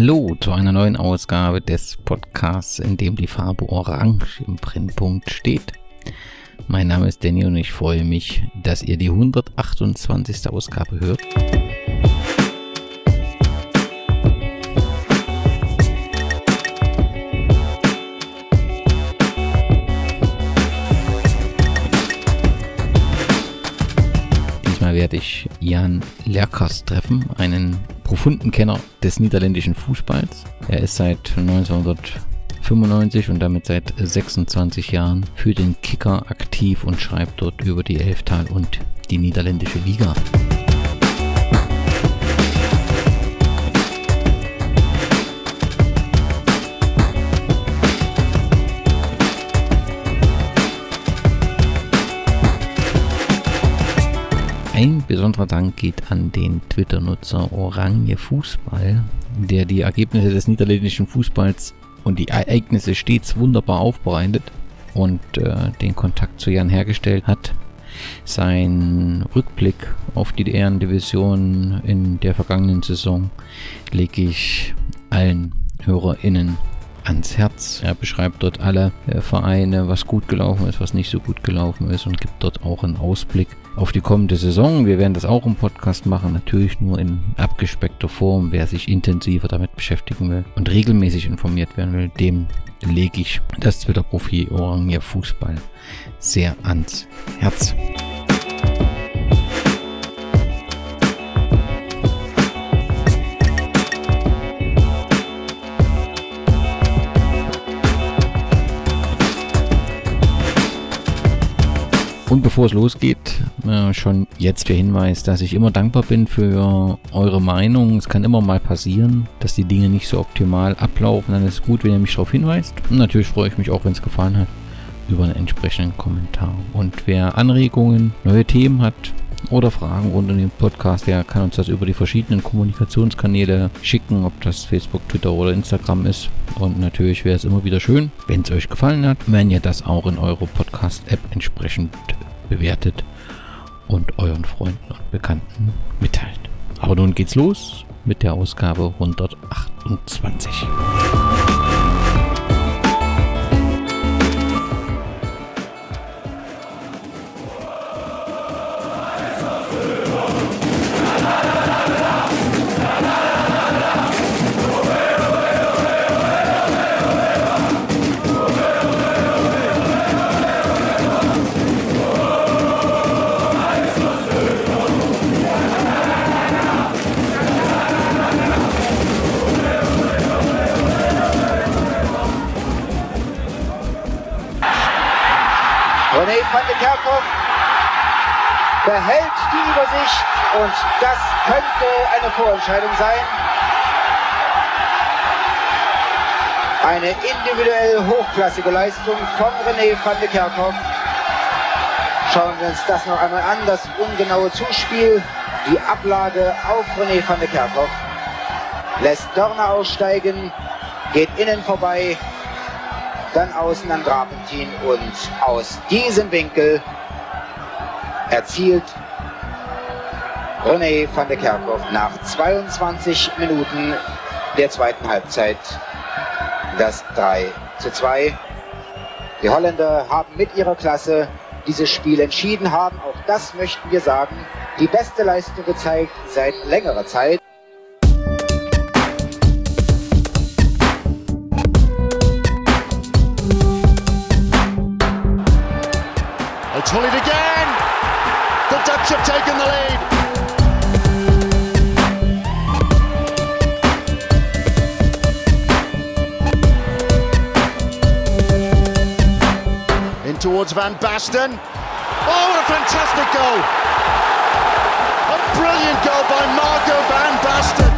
Hallo zu einer neuen Ausgabe des Podcasts, in dem die Farbe Orange im Brennpunkt steht. Mein Name ist Danny und ich freue mich, dass ihr die 128. Ausgabe hört. Werde ich Jan Lerkers treffen, einen profunden Kenner des niederländischen Fußballs. Er ist seit 1995 und damit seit 26 Jahren für den Kicker aktiv und schreibt dort über die Elftal und die niederländische Liga. Ein besonderer Dank geht an den Twitter-Nutzer Oranje Fußball, der die Ergebnisse des niederländischen Fußballs und die Ereignisse stets wunderbar aufbereitet und äh, den Kontakt zu Jan hergestellt hat. Sein Rückblick auf die Ehrendivision in der vergangenen Saison lege ich allen HörerInnen ans Herz. Er beschreibt dort alle äh, Vereine, was gut gelaufen ist, was nicht so gut gelaufen ist und gibt dort auch einen Ausblick auf die kommende Saison. Wir werden das auch im Podcast machen, natürlich nur in abgespeckter Form. Wer sich intensiver damit beschäftigen will und regelmäßig informiert werden will, dem lege ich das Twitter-Profil Orange Fußball sehr ans Herz. Und bevor es losgeht, äh, schon jetzt der Hinweis, dass ich immer dankbar bin für eure Meinung. Es kann immer mal passieren, dass die Dinge nicht so optimal ablaufen. Dann ist es gut, wenn ihr mich darauf hinweist. Und natürlich freue ich mich auch, wenn es gefallen hat, über einen entsprechenden Kommentar. Und wer Anregungen, neue Themen hat, oder Fragen rund um den Podcast, der kann uns das über die verschiedenen Kommunikationskanäle schicken, ob das Facebook, Twitter oder Instagram ist. Und natürlich wäre es immer wieder schön, wenn es euch gefallen hat, wenn ihr das auch in eure Podcast-App entsprechend bewertet und euren Freunden und Bekannten mitteilt. Aber nun geht's los mit der Ausgabe 128. könnte eine Vorentscheidung sein. Eine individuell hochklassige Leistung von René van de Kerkhoff. Schauen wir uns das noch einmal an, das ungenaue Zuspiel, die Ablage auf René van de Kerkhoff. Lässt Dorner aussteigen, geht innen vorbei, dann außen an Grapentin und aus diesem Winkel erzielt René van der Kerkhoff nach 22 Minuten der zweiten Halbzeit das 3 zu 2. Die Holländer haben mit ihrer Klasse dieses Spiel entschieden, haben, auch das möchten wir sagen, die beste Leistung gezeigt seit längerer Zeit. Tullied again. The Dutch have taken the lead. Towards Van Basten. Oh, what a fantastic goal! A brilliant goal by Marco Van Basten.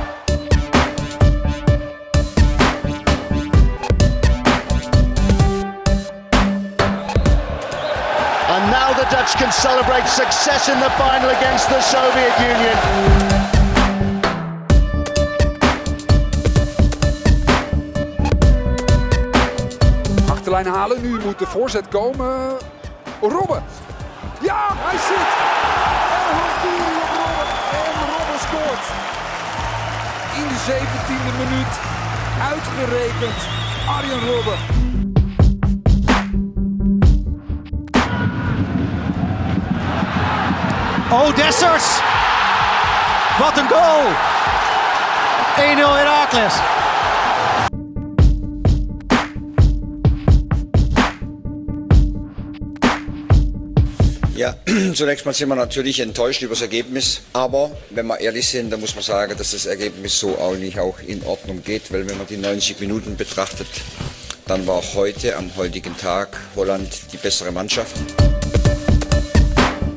And now the Dutch can celebrate success in the final against the Soviet Union. Achterlijn halen, nu moet de voorzet komen. Robben. Ja, hij zit. En Hakiri op Robben. En Robben scoort. in de 17e minuut. Uitgerekend Arjen Robben. Oh, Dessers! Wat een goal! 1-0 Herakles. Ja, zunächst mal sind wir natürlich enttäuscht über das Ergebnis. Aber wenn wir ehrlich sind, dann muss man sagen, dass das Ergebnis so auch nicht auch in Ordnung geht. Weil wenn man die 90 Minuten betrachtet, dann war heute, am heutigen Tag, Holland die bessere Mannschaft.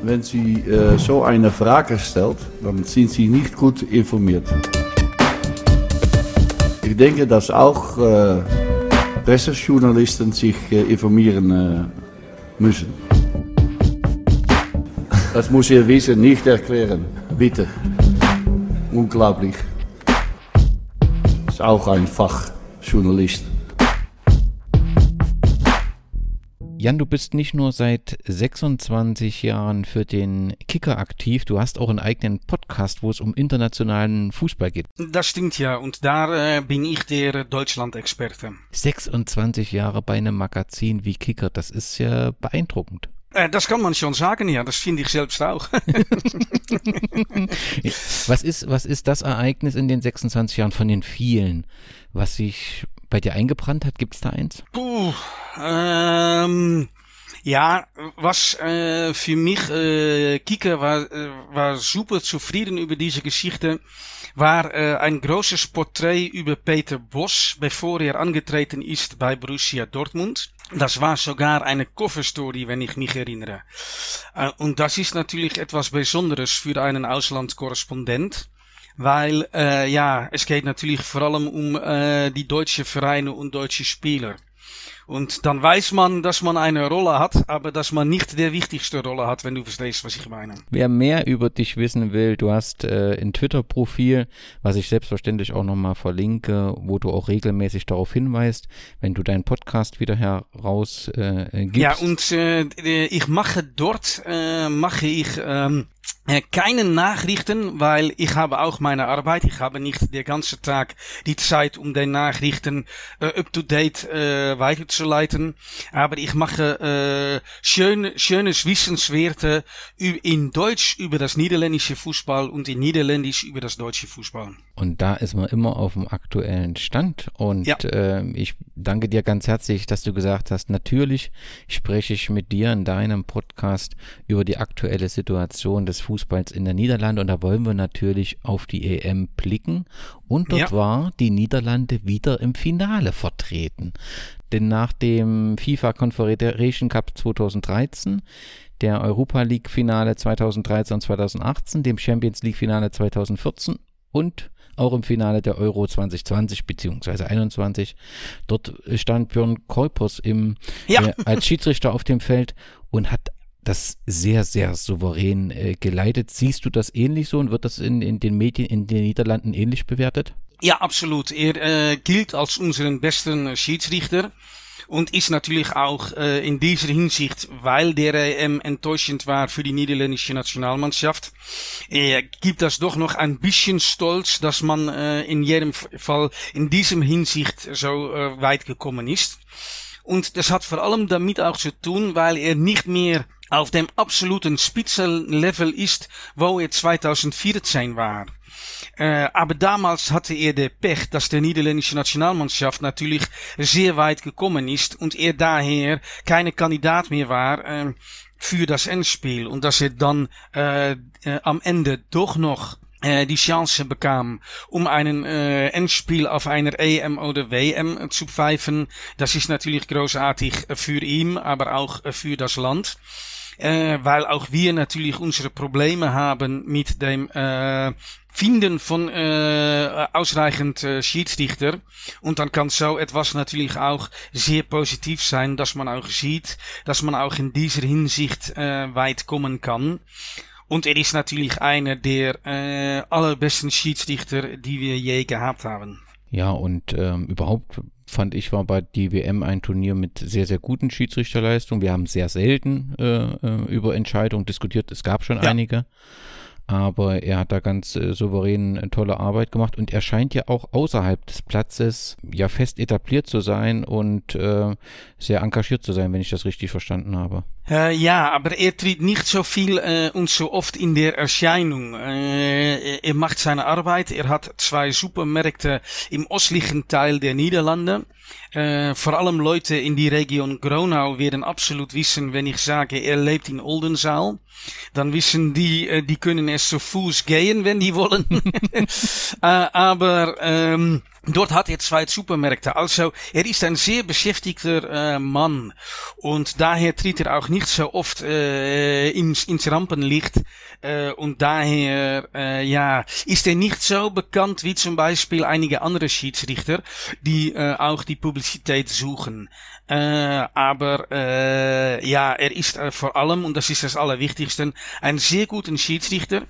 Wenn Sie äh, so eine Frage stellt, dann sind Sie nicht gut informiert. Ich denke, dass auch äh, Pressejournalisten sich äh, informieren äh, müssen. Das muss Ihr Wissen nicht erklären, bitte. Unglaublich. Ist auch ein Fachjournalist. Jan, du bist nicht nur seit 26 Jahren für den Kicker aktiv, du hast auch einen eigenen Podcast, wo es um internationalen Fußball geht. Das stimmt ja, und da äh, bin ich der Deutschland-Experte. 26 Jahre bei einem Magazin wie Kicker, das ist ja beeindruckend. Äh, das kann man schon sagen, ja, das finde ich selbst auch. was, ist, was ist das Ereignis in den 26 Jahren von den vielen, was sich bei dir eingebrannt hat? Gibt es da eins? Puh, ähm, ja, was äh, für mich äh, Kika war, äh, war super zufrieden über diese Geschichte, war äh, ein großes Porträt über Peter Bosch, bevor er angetreten ist bei Borussia Dortmund. Das war sogar eine Coverstory, wenn ich mich erinnere. Äh, und das ist natürlich etwas Besonderes für einen Auslandskorrespondent. Weil, äh, ja, es geht natürlich vor allem um äh, die deutsche Vereine und deutsche Spieler. Und dann weiß man, dass man eine Rolle hat, aber dass man nicht der wichtigste Rolle hat, wenn du verstehst, was ich meine. Wer mehr über dich wissen will, du hast äh, ein Twitter-Profil, was ich selbstverständlich auch nochmal verlinke, wo du auch regelmäßig darauf hinweist, wenn du deinen Podcast wieder heraus äh, gibst. Ja, und äh, ich mache dort, äh, mache ich ähm, äh, keine Nachrichten, weil ich habe auch meine Arbeit. Ich habe nicht den ganzen Tag die Zeit, um den Nachrichten äh, up-to-date äh, weiterzuleiten. Aber ich mache äh, schön, schönes Wissenswerte in Deutsch über das niederländische Fußball und in Niederländisch über das deutsche Fußball. Und da ist man immer auf dem aktuellen Stand. Und ja. äh, ich danke dir ganz herzlich, dass du gesagt hast, natürlich spreche ich mit dir in deinem Podcast über die aktuelle Situation des Fußballs in der Niederlande. Und da wollen wir natürlich auf die EM blicken. Und dort ja. war die Niederlande wieder im Finale vertreten. Denn nach dem FIFA Confederation Cup 2013 der Europa League Finale 2013 und 2018, dem Champions League Finale 2014 und auch im Finale der Euro 2020 bzw. 21. Dort stand Björn Kolpers im, ja. äh, als Schiedsrichter auf dem Feld und hat das sehr, sehr souverän äh, geleitet. Siehst du das ähnlich so und wird das in, in den Medien in den Niederlanden ähnlich bewertet? Ja, absolut. Er äh, gilt als unseren besten Schiedsrichter und ist natürlich auch äh, in dieser Hinsicht, weil der EM enttäuschend war für die niederländische Nationalmannschaft, äh, gibt das doch noch ein bisschen Stolz, dass man äh, in jedem Fall in diesem Hinsicht so äh, weit gekommen ist. Und das hat vor allem damit auch zu tun, weil er nicht mehr auf dem absoluten Spitzenlevel ist, wo er 2014 war. Äh, aber damals hatte er der Pech, dass der niederländische Nationalmannschaft natürlich sehr weit gekommen ist und er daher keine Kandidat mehr war äh, für das Endspiel und dass er dann äh, äh, am Ende doch noch äh, die Chance bekam, um einen äh, Endspiel auf einer EM oder WM zu pfeifen. Das ist natürlich großartig für ihn, aber auch für das Land. Äh, weil auch wir natürlich unsere Probleme haben mit dem äh, Finden von äh, ausreichend äh, Schiedsrichter. Und dann kann so etwas natürlich auch sehr positiv sein, dass man auch sieht, dass man auch in dieser Hinsicht äh, weit kommen kann. Und er ist natürlich einer der äh, allerbesten Schiedsrichter, die wir je gehabt haben. Ja, und ähm, überhaupt fand ich, war bei die WM ein Turnier mit sehr, sehr guten Schiedsrichterleistungen. Wir haben sehr selten äh, äh über Entscheidungen diskutiert. Es gab schon ja. einige. Aber er hat da ganz äh, souverän eine tolle Arbeit gemacht und er scheint ja auch außerhalb des Platzes ja fest etabliert zu sein und äh, sehr engagiert zu sein, wenn ich das richtig verstanden habe. Äh, ja, aber er tritt nicht so viel äh, und so oft in der Erscheinung. Äh, er macht seine Arbeit. Er hat zwei Supermärkte im östlichen Teil der Niederlande. Äh, vor allem Leute in die Region Gronau werden absolut wissen, wenn ich sage, er lebt in Oldenzaal. Dann wissen die, äh, die können es zu Fuß gehen, wenn die wollen. aber ähm, Dort hat er zwei Supermärkte. Also er ist ein sehr beschäftigter äh, Mann und daher tritt er auch nicht so oft äh, ins, ins Rampenlicht äh, und daher äh, ja ist er nicht so bekannt wie zum Beispiel einige andere Schiedsrichter, die äh, auch die Publizität suchen. Äh, aber äh, ja, er ist äh, vor allem und das ist das Allerwichtigste ein sehr guter Schiedsrichter.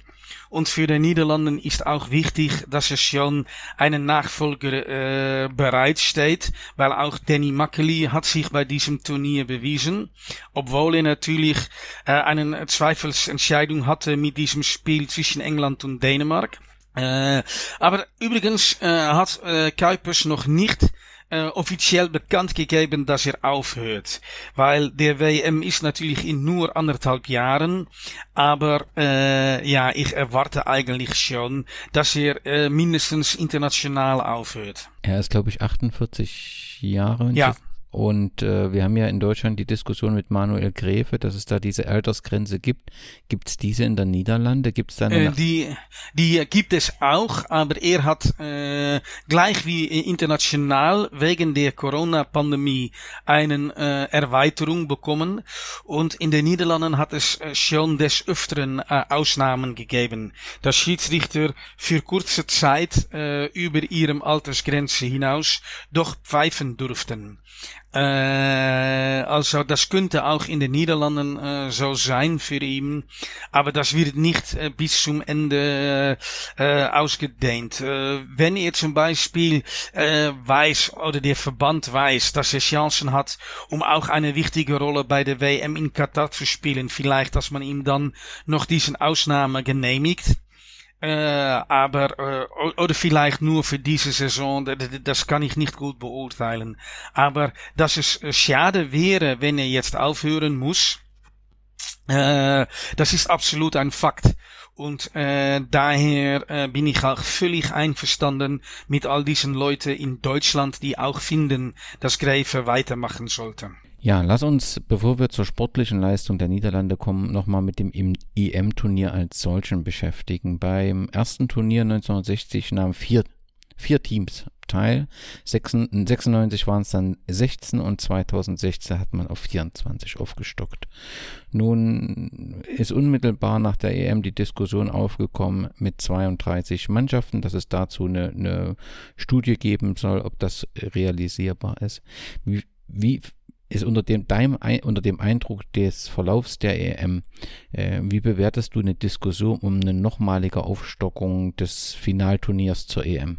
Und für die Niederlanden ist auch wichtig, dass es schon einen Nachfolger äh, bereitsteht, weil auch Danny Makkely hat sich bei diesem Turnier bewiesen, obwohl er natürlich äh, eine Zweifelsentscheidung hatte mit diesem Spiel zwischen England und Dänemark. Äh, aber übrigens äh, hat Kuipers noch nicht äh, offiziell bekannt gegeben, dass er aufhört. Weil der WM ist natürlich in nur anderthalb Jahren, aber äh, ja, ich erwarte eigentlich schon, dass er äh, mindestens international aufhört. Er ist, glaube ich, 48 Jahre. Ja. Und äh, wir haben ja in Deutschland die Diskussion mit Manuel Gräfe, dass es da diese Altersgrenze gibt. Gibt es diese in der Niederlande? Gibt es da eine? Äh, die, die gibt es auch, aber er hat äh, gleich wie international wegen der Corona-Pandemie eine äh, Erweiterung bekommen. Und in den Niederlanden hat es äh, schon des Öfteren äh, Ausnahmen gegeben, dass Schiedsrichter für kurze Zeit äh, über ihrem Altersgrenze hinaus doch pfeifen durften. Äh, also das könnte auch in den Niederlanden äh, so sein für ihn, aber das wird nicht äh, bis zum Ende äh, ausgedehnt. Äh, wenn er zum Beispiel äh, weiß oder der Verband weiß, dass er Chancen hat, um auch eine wichtige Rolle bei der WM in Katar zu spielen, vielleicht, dass man ihm dann noch diesen Ausnahme genehmigt. Äh, aber, äh, oder vielleicht nur für diese Saison, das kann ich nicht gut beurteilen. Aber dass es äh, schade wäre, wenn er jetzt aufhören muss, äh, das ist absolut ein Fakt. Und äh, daher äh, bin ich auch völlig einverstanden mit all diesen Leuten in Deutschland, die auch finden, dass Gräfe weitermachen sollte. Ja, lass uns, bevor wir zur sportlichen Leistung der Niederlande kommen, nochmal mit dem EM-Turnier als solchen beschäftigen. Beim ersten Turnier 1960 nahmen vier, vier Teams teil. 96 waren es dann 16 und 2016 hat man auf 24 aufgestockt. Nun ist unmittelbar nach der EM die Diskussion aufgekommen mit 32 Mannschaften, dass es dazu eine, eine Studie geben soll, ob das realisierbar ist. Wie, wie ist unter dem, deinem, unter dem Eindruck des Verlaufs der EM, äh, wie bewertest du eine Diskussion um eine nochmalige Aufstockung des Finalturniers zur EM?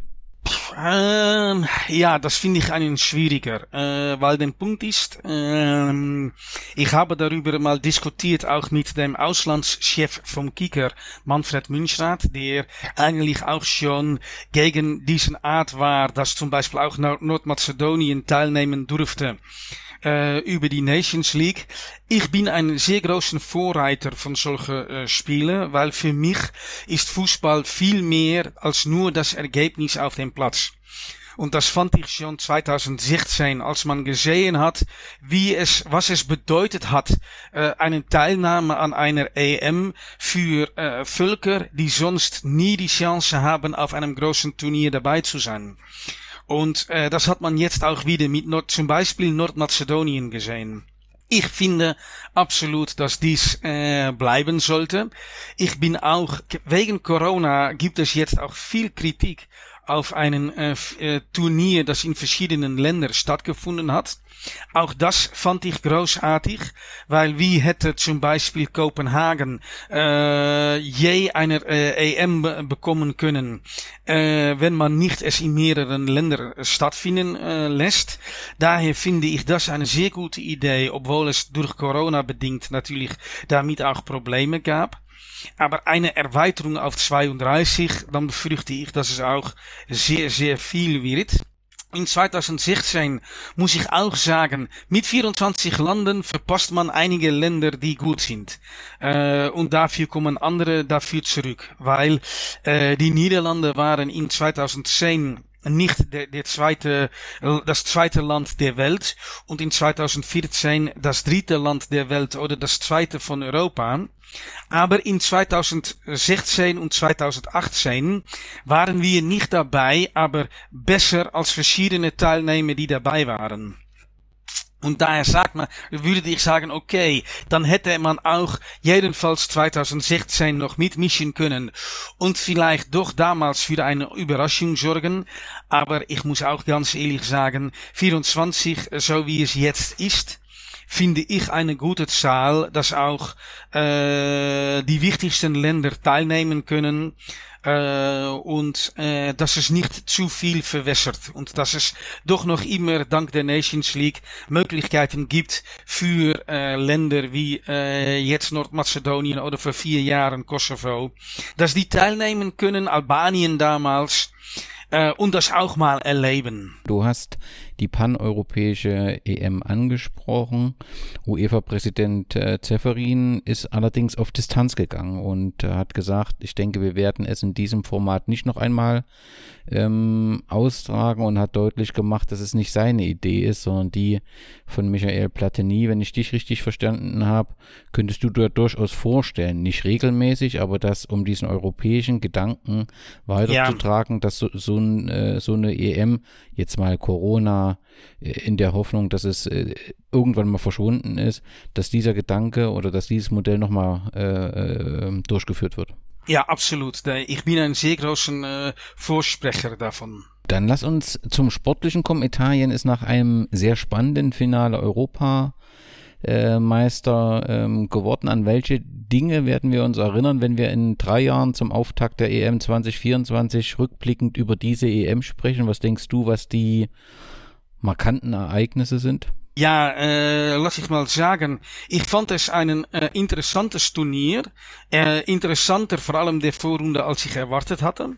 Ähm, ja, das finde ich einen schwieriger, äh, weil der Punkt ist, ähm, ich habe darüber mal diskutiert auch mit dem Auslandschef vom Kicker, Manfred Münchrath, der eigentlich auch schon gegen diesen Art war, dass zum Beispiel auch Nordmazedonien teilnehmen durfte äh, über die Nations League. Ich bin ein sehr großer Vorreiter von solchen äh, Spielen, weil für mich ist Fußball viel mehr als nur das Ergebnis auf dem Platz. Und das fand ich schon 2016, als man gesehen hat, wie es, was es bedeutet hat, äh, eine Teilnahme an einer EM für äh, Völker, die sonst nie die Chance haben, auf einem großen Turnier dabei zu sein. Und äh, das hat man jetzt auch wieder mit Nord zum Beispiel Nordmazedonien gesehen. Ich finde absolut, dass dies äh, bleiben sollte. Ich bin auch, wegen Corona gibt es jetzt auch viel Kritik auf einen äh, äh, Turnier, das in verschiedenen Ländern stattgefunden hat. Auch das fand ich großartig, weil wie hätte zum Beispiel Kopenhagen äh, je einer äh, EM bekommen können, äh, wenn man nicht es in mehreren Ländern stattfinden äh, lässt. Daher finde ich das eine sehr gute Idee, obwohl es durch Corona bedingt natürlich damit auch Probleme gab. Aber eine Erweiterung auf 32, dann befürchte ich, dass es auch sehr, sehr viel wird. In 2016 muss ich auch sagen, mit 24 Landen verpasst man einige Länder, die gut sind. Äh, und dafür kommen andere dafür zurück, weil äh, die Niederlande waren in 2010 nicht der, der zweite, das zweite Land der Welt und in 2014 das dritte Land der Welt oder das zweite von Europa. Aber in 2016 und 2018 waren wir nicht dabei, aber besser als verschiedene Teilnehmer, die dabei waren. Und daher sagt man, würde ich sagen, okay, dann hätte man auch jedenfalls 2016 noch mitmischen können und vielleicht doch damals für eine Überraschung sorgen. Aber ich muss auch ganz ehrlich sagen, 24, so wie es jetzt ist, finde ich eine gute Zahl, dass auch äh, die wichtigsten Länder teilnehmen können äh, und äh, dass es nicht zu viel verwässert und dass es doch noch immer dank der Nations League Möglichkeiten gibt für äh, Länder wie äh, jetzt Nordmazedonien oder vor vier Jahren Kosovo, dass die teilnehmen können, Albanien damals, äh, und das auch mal erleben. Du hast die paneuropäische EM angesprochen. UEFA-Präsident äh, Zeferin ist allerdings auf Distanz gegangen und äh, hat gesagt, ich denke, wir werden es in diesem Format nicht noch einmal ähm, austragen und hat deutlich gemacht, dass es nicht seine Idee ist, sondern die von Michael Platini. Wenn ich dich richtig verstanden habe, könntest du dir durchaus vorstellen, nicht regelmäßig, aber das um diesen europäischen Gedanken weiterzutragen, ja. dass so, so, ein, äh, so eine EM jetzt mal Corona äh, in der Hoffnung, dass es äh, irgendwann mal verschwunden ist, dass dieser Gedanke oder dass dieses Modell nochmal äh, äh, durchgeführt wird. Ja, absolut. Ich bin ein sehr großer äh, Vorsprecher davon. Dann lass uns zum Sportlichen kommen. Italien ist nach einem sehr spannenden Finale Europa äh, Meister ähm, geworden. An welche Dinge werden wir uns erinnern, wenn wir in drei Jahren zum Auftakt der EM 2024 rückblickend über diese EM sprechen? Was denkst du, was die markanten Ereignisse sind? Ja, äh, lass ich mal sagen, ich fand es ein äh, interessantes Turnier. Äh, interessanter vor allem der Vorrunde, als ich erwartet hatte.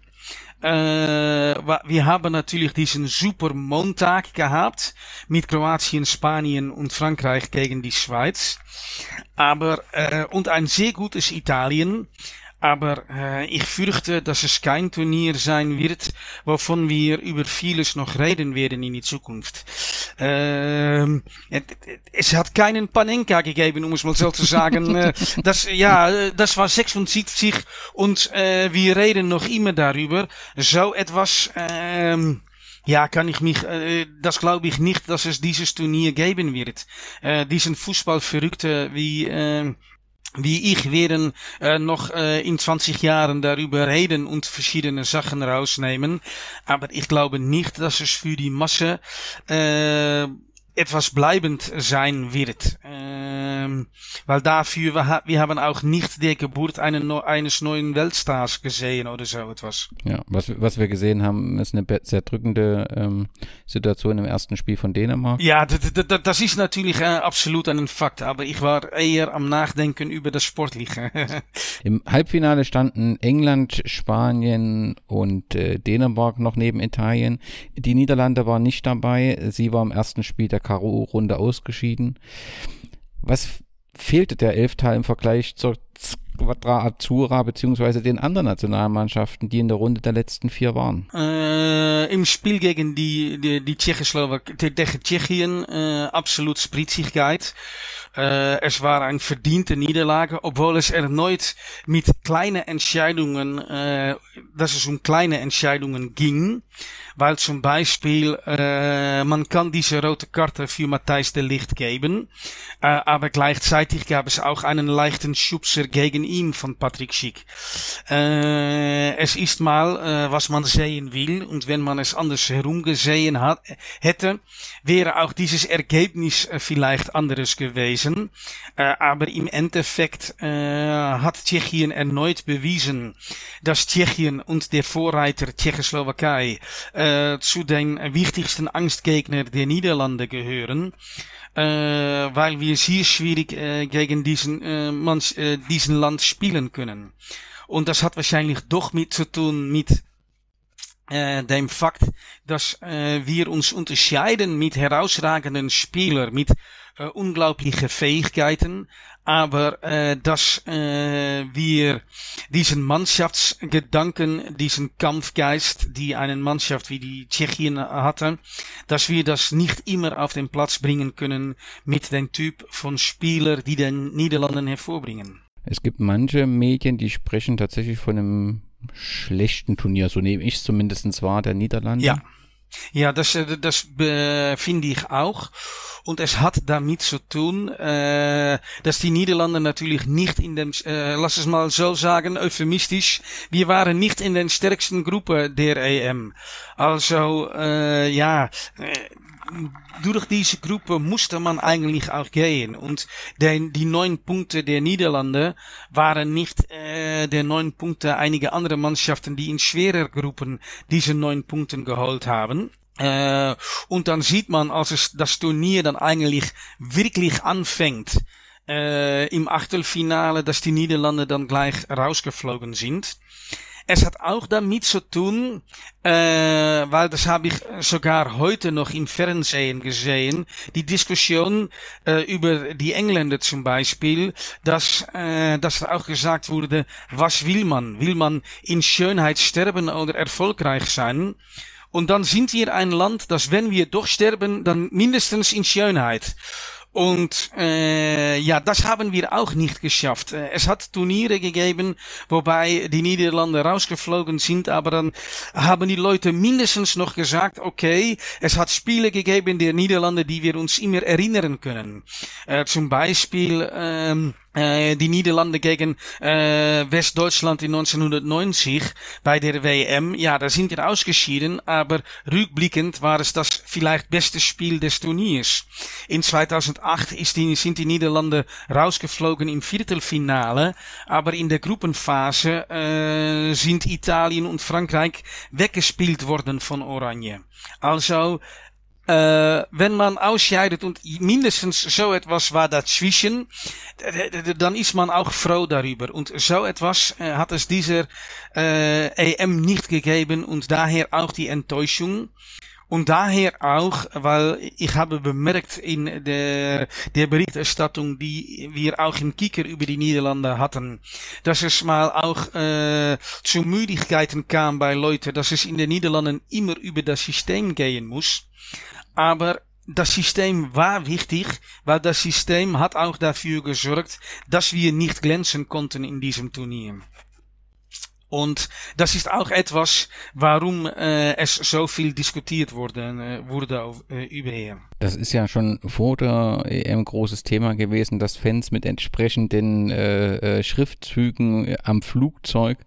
Äh, wir haben natürlich diesen super Montag gehabt mit Kroatien, Spanien und Frankreich gegen die Schweiz. Aber äh, und ein sehr gutes Italien. Aber äh, ich fürchte, dass es kein Turnier sein wird, wovon wir über vieles noch reden werden in die Zukunft. Ähm, es hat keinen Panenka gegeben, um es mal so zu sagen. äh, das, ja, das war 76 und äh, wir reden noch immer darüber. So etwas... Ähm, ja, kann ich mich, äh, das glaube ich nicht, dass es dieses Turnier geben wird. Äh, diesen Fußballverrückte wie äh, wie ich werden äh, noch äh, in 20 Jahren darüber reden und verschiedene Sachen rausnehmen. Aber ich glaube nicht, dass es für die Masse äh, etwas bleibend sein wird. Ähm, weil dafür, wir, wir haben auch nicht die Geburt eine, eines neuen Weltstars gesehen oder so etwas. Ja, was, was wir gesehen haben, ist eine sehr drückende ähm, Situation im ersten Spiel von Dänemark. Ja, das ist natürlich äh, absolut ein Fakt, aber ich war eher am Nachdenken über das Sportliche. Im Halbfinale standen England, Spanien und äh, Dänemark noch neben Italien. Die Niederlande waren nicht dabei. Sie war im ersten Spiel der K.O.-Runde ausgeschieden. Was fehlte der Elftal im Vergleich zur Squadra Azzurra beziehungsweise den anderen Nationalmannschaften, die in der Runde der letzten vier waren? Äh, Im Spiel gegen die, die, die Tschechoslowakei, gegen Tschechien, äh, absolut Spritzigkeit. Äh, es war eine verdiente Niederlage, obwohl es erneut mit kleinen Entscheidungen, äh, dass es um kleine Entscheidungen ging. Weil zum Beispiel, äh, man kann diese rote Karte für Matthijs de Licht geben, äh, aber gleichzeitig gab es auch einen leichten Schubser gegen ihn von Patrick Schick. Äh, es ist mal, was man sehen will, und wenn man es anders herum gesehen hat, hätte, wäre auch dieses Ergebnis vielleicht anderes gewesen. Äh, aber im Endeffekt hat Tschechien erneut bewiesen, dass Tschechien und der Vorreiter Tschechoslowakei äh, zu den wichtigsten Angstgegner der Niederlande gehören. äh, weil wir sehr schwierig äh, gegen diesen, diesen Land spielen können. Und das hat wahrscheinlich doch mit zu tun mit äh, dem Fakt, dass äh, wir uns unterscheiden mit herausragenden Spielern, mit äh, unglaubliche Fähigkeiten, aber äh, dass äh, wir diesen Mannschaftsgedanken, diesen Kampfgeist, die eine Mannschaft wie die Tschechien hatte, dass wir das nicht immer auf den Platz bringen können mit dem Typ von Spieler, die den Niederlanden hervorbringen. Es gibt manche Medien, die sprechen tatsächlich von einem schlechten Turnier, so nehme ich es zumindest wahr, der Niederlande. Ja. Ja, das, äh, das finde ich auch. Und es hat damit zu tun, äh, dass die Niederlande natürlich nicht in dem, äh, lass es mal so sagen, euphemistisch, wir waren nicht in den stärksten Gruppe der EM. Also, äh, ja, durch diese Gruppe musste man eigentlich auch gehen. Und die neun Punkte der Niederlande waren nicht äh, der neun Punkte einiger andere Mannschaften, die in schwerer Gruppen diese neun Punkte geholt haben. Äh, und dann sieht man, als es das Turnier dann eigentlich wirklich anfängt, äh, im Achtelfinale, dass die Niederlande dann gleich rausgeflogen sind. Es hat auch damit zu tun, äh, weil das habe ich sogar heute noch im Fernsehen gesehen, die Diskussion äh, über die Engländer zum Beispiel, dass, äh, dass auch gesagt wurde, was will man? Will man in Schönheit sterben oder erfolgreich sein? Und dann sind wir ein Land, das wenn wir doch sterben, dann mindestens in Schönheit. Und äh, ja, das haben wir auch nicht geschafft. Äh, es hat Turniere gegeben, wobei die Niederlande rausgeflogen sind, aber dann haben die Leute mindestens noch gesagt, okay, es hat Spiele gegeben der Niederlande, die wir uns immer erinnern können. Äh, zum Beispiel ähm, äh, die Niederlande gegen äh, Westdeutschland in 1990 bei der WM. Ja, da sind wir ausgeschieden, aber rückblickend war es das vielleicht beste Spiel des Turniers. In 2008 ist die, sind die Niederlande rausgeflogen im Viertelfinale, aber in der Gruppenphase sind Italien und Frankreich weggespielt worden von Oranje. Also äh, wenn man ausscheidet und mindestens so etwas war dazwischen, dann ist man auch froh darüber. Und so etwas äh, hat es dieser äh, EM nicht gegeben und daher auch die Enttäuschung. Und daher auch, weil ich habe bemerkt in der, der Berichterstattung, die wir auch im Kicker über die Niederlande hatten, dass es mal auch äh, zu Müdigkeiten kam bei Leuten, dass es in den Niederlanden immer über das System gehen muss. Aber das System war wichtig, weil das System hat auch dafür gesorgt, dass wir nicht glänzen konnten in diesem Turnier. Und das ist auch etwas, warum äh, es so viel diskutiert wurde, äh, wurde auf, äh, überher. Das ist ja schon vor der EM großes Thema gewesen, dass Fans mit entsprechenden äh, äh, Schriftzügen am Flugzeug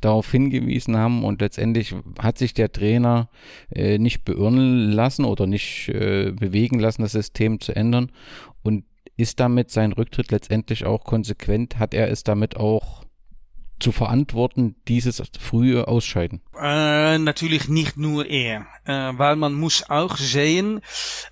darauf hingewiesen haben. Und letztendlich hat sich der Trainer äh, nicht beirren lassen oder nicht äh, bewegen lassen, das System zu ändern. Und ist damit sein Rücktritt letztendlich auch konsequent, hat er es damit auch zu verantworten, dieses frühe Ausscheiden? Äh, natürlich nicht nur er, äh, weil man muss auch sehen,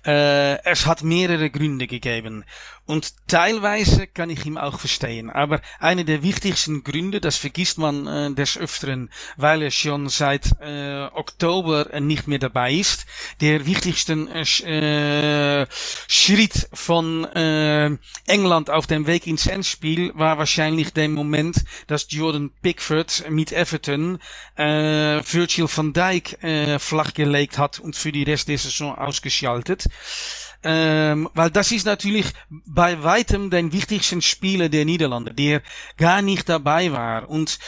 äh, es hat mehrere Gründe gegeben. Und teilweise kann ich ihm auch verstehen. Aber einer der wichtigsten Gründe, das vergisst man äh, des Öfteren, weil er schon seit äh, Oktober nicht mehr dabei ist. Der wichtigste äh, Schritt von äh, England auf dem Weg ins Endspiel war wahrscheinlich der Moment, dass Jordan Pickford mit Everton äh, Virgil van Dijk äh, flachgelegt hat und für die Rest der Saison ausgeschaltet. Ähm, weil das ist natürlich bei weitem den wichtigsten Spieler der Niederlande, der gar nicht dabei war. Und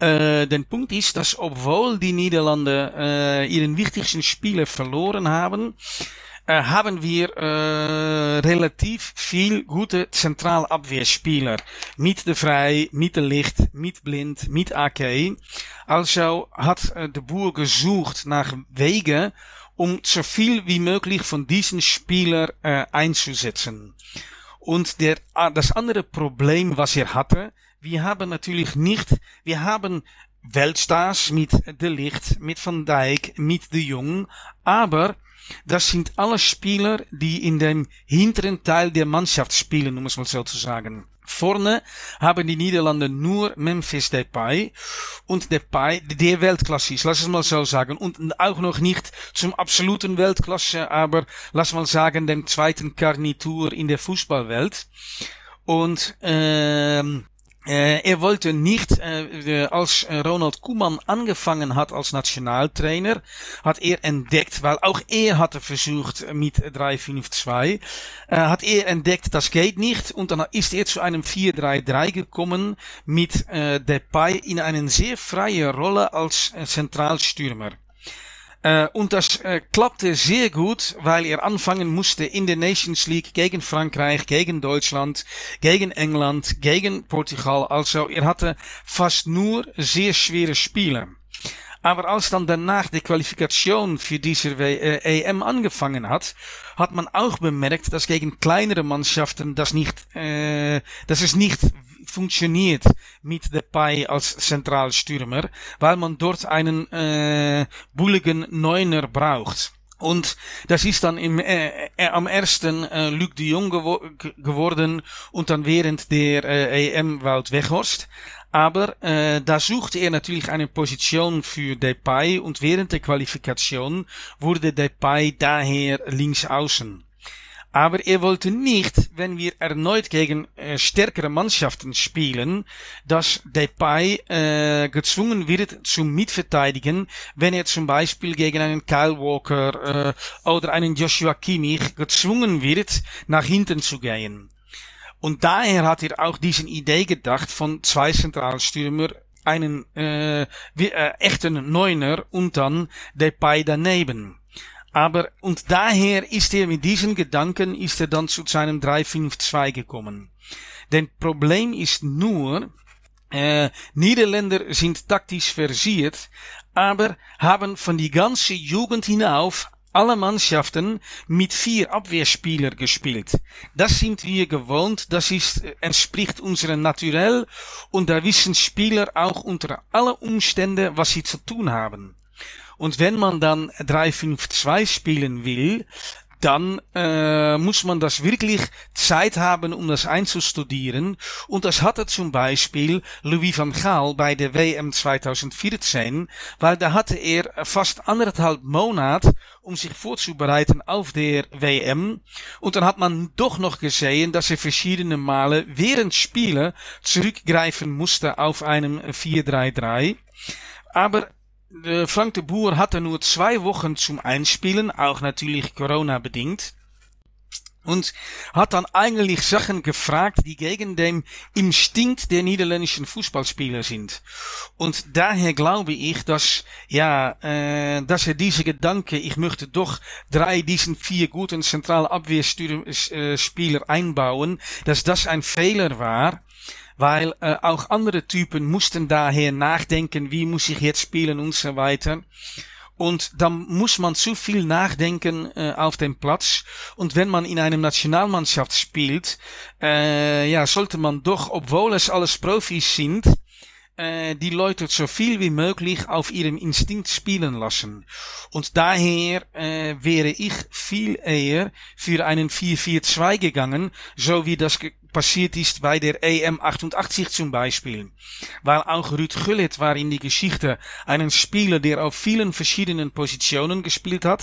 äh, der Punkt ist, dass obwohl die Niederlande äh, ihren wichtigsten Spieler verloren haben, äh, haben wir äh, relativ viel gute Zentralabwehrspieler. De Vrij, mit de Licht, mit Blind, mit AK. Also hat de Boer gesucht nach Wegen, um so viel wie möglich von diesen Spieler äh, einzusetzen. Und der, ah, das andere Problem, was er hatte, wir haben natürlich nicht, wir haben Weltstars mit De Licht, mit Van Dijk, mit De Jong, aber das sind alle Spieler, die in dem hinteren Teil der Mannschaft spielen, um es mal so zu sagen. Vorne haben die Niederlande nur Memphis Depay und Depay, der Weltklasse ist, lass es mal so sagen. Und auch noch nicht zum absoluten Weltklasse, aber lass mal sagen, dem zweiten Garnitur in der Fußballwelt. Und ähm, äh, er wollte nicht, äh, als Ronald Koeman angefangen hat als Nationaltrainer, hat er entdeckt, weil auch er hatte versucht mit 3-5-2, äh, hat er entdeckt, das geht nicht und dann ist er zu einem 4-3-3 gekommen mit Depay in eine sehr freie Rolle als Zentralstürmer. Äh, und das äh, klappte sehr weil er anfangen musste in der Nations League gegen Frankreich, gegen Deutschland, gegen England, gegen Portugal. Also er hatte fast nur sehr schwere Spiele. Aber als dann danach die Qualifikation für diese EM angefangen hat, hat man auch bemerkt, dass gegen kleinere Mannschaften das nicht, äh, dass es nicht funktioniert mit Depay als Zentralstürmer, weil man dort einen äh, bulligen Neuner braucht. Und das ist dann im, äh, am ersten äh, Luc de Jong gewo geworden und dann während der äh, EM Wout Weghorst. Aber äh, da suchte er natürlich eine Position für Depay und während der Qualifikation wurde Depay daher links außen. Aber er wollte nicht, wenn wir erneut gegen äh, stärkere Mannschaften spielen, dass Depay äh, gezwungen wird zum Mitverteidigen, wenn er zum Beispiel gegen einen Kyle Walker äh, oder einen Joshua Kimmich gezwungen wird, nach hinten zu gehen. Und daher hat er auch diesen Idee gedacht von zwei Zentralstürmer, einen äh, wie, äh, echten Neuner und dann Depay daneben. Aber, und daher ist er mit diesen Gedanken, ist er dann zu seinem 3-5-2 gekommen. Denn Problem ist nur, äh, Niederländer sind taktisch versiert, aber haben von die ganze Jugend hinauf alle Mannschaften mit vier Abwehrspieler gespielt. Das sind wir gewohnt, das ist, äh, entspricht unserem Naturell und da wissen Spieler auch unter alle Umstände, was sie zu tun haben. Und wenn man dann 3-5-2 spielen will, dann äh, muss man das wirklich Zeit haben, um das einzustudieren. Und das hatte zum Beispiel Louis van Gaal bei der WM 2014, weil da hatte er fast anderthalb Monat, um sich vorzubereiten auf der WM. Und dann hat man doch noch gesehen, dass er verschiedene Male während Spiele zurückgreifen musste auf einem 4-3-3. Aber Frank de Boer hatte nur zwei Wochen zum Einspielen, auch natürlich Corona bedingt. Und hat dann eigentlich Sachen gefragt, die gegen den Instinkt der niederländischen Fußballspieler sind. Und daher glaube ich, dass, ja, äh, dass er diese Gedanke, ich möchte doch drei diesen vier guten Zentralabwehrspieler äh, einbauen, dass das ein Fehler war weil äh, auch andere Typen mussten daher nachdenken, wie muss ich jetzt spielen und so weiter. Und dann muss man zu viel nachdenken äh, auf dem Platz. Und wenn man in einem Nationalmannschaft spielt, äh, ja, sollte man doch, obwohl es alles Profis sind, die Leute so viel wie möglich auf ihrem Instinkt spielen lassen. Und daher äh, wäre ich viel eher für einen 4-4-2 gegangen, so wie das passiert ist bei der EM 88 zum Beispiel. Weil auch Ruud Gullit war in die Geschichte einen Spieler, der auf vielen verschiedenen Positionen gespielt hat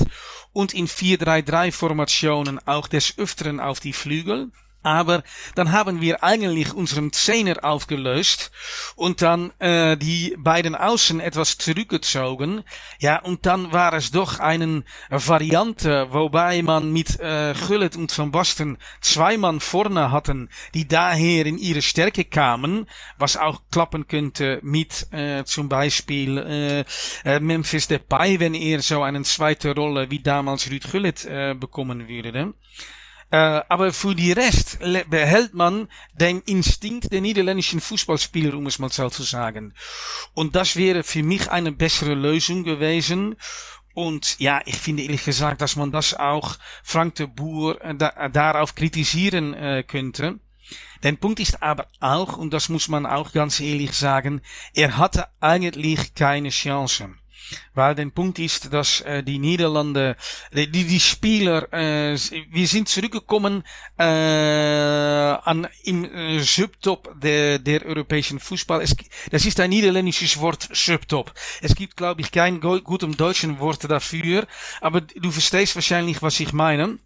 und in 4-3-3 Formationen auch des Öfteren auf die Flügel. Aber dann haben wir eigentlich unseren Zehner aufgelöst und dann äh, die beiden Außen etwas zurückgezogen. Ja, und dann war es doch eine Variante, wobei man mit äh, Gullit und Van Basten zwei Mann vorne hatten, die daher in ihre Stärke kamen, was auch klappen könnte mit äh, zum Beispiel äh, äh Memphis Depay, wenn er so eine zweite Rolle wie damals Ruud Gullit äh, bekommen würde. Äh, aber für die Rest behält man den Instinkt der niederländischen Fußballspieler, um es mal so zu sagen. Und das wäre für mich eine bessere Lösung gewesen. Und ja, ich finde ehrlich gesagt, dass man das auch Frank de Boer äh, da, darauf kritisieren äh, könnte. Den Punkt ist aber auch, und das muss man auch ganz ehrlich sagen, er hatte eigentlich keine Chance. Weil der Punkt ist, dass äh, die Niederlande, die, die Spieler, äh, wir sind zurückgekommen äh, an im äh, Subtop der, der europäischen Fußball. Es, das ist ein niederländisches Wort, Subtop. Es gibt, glaube ich, kein gutem deutschen Wort dafür, aber du verstehst wahrscheinlich, was ich meine.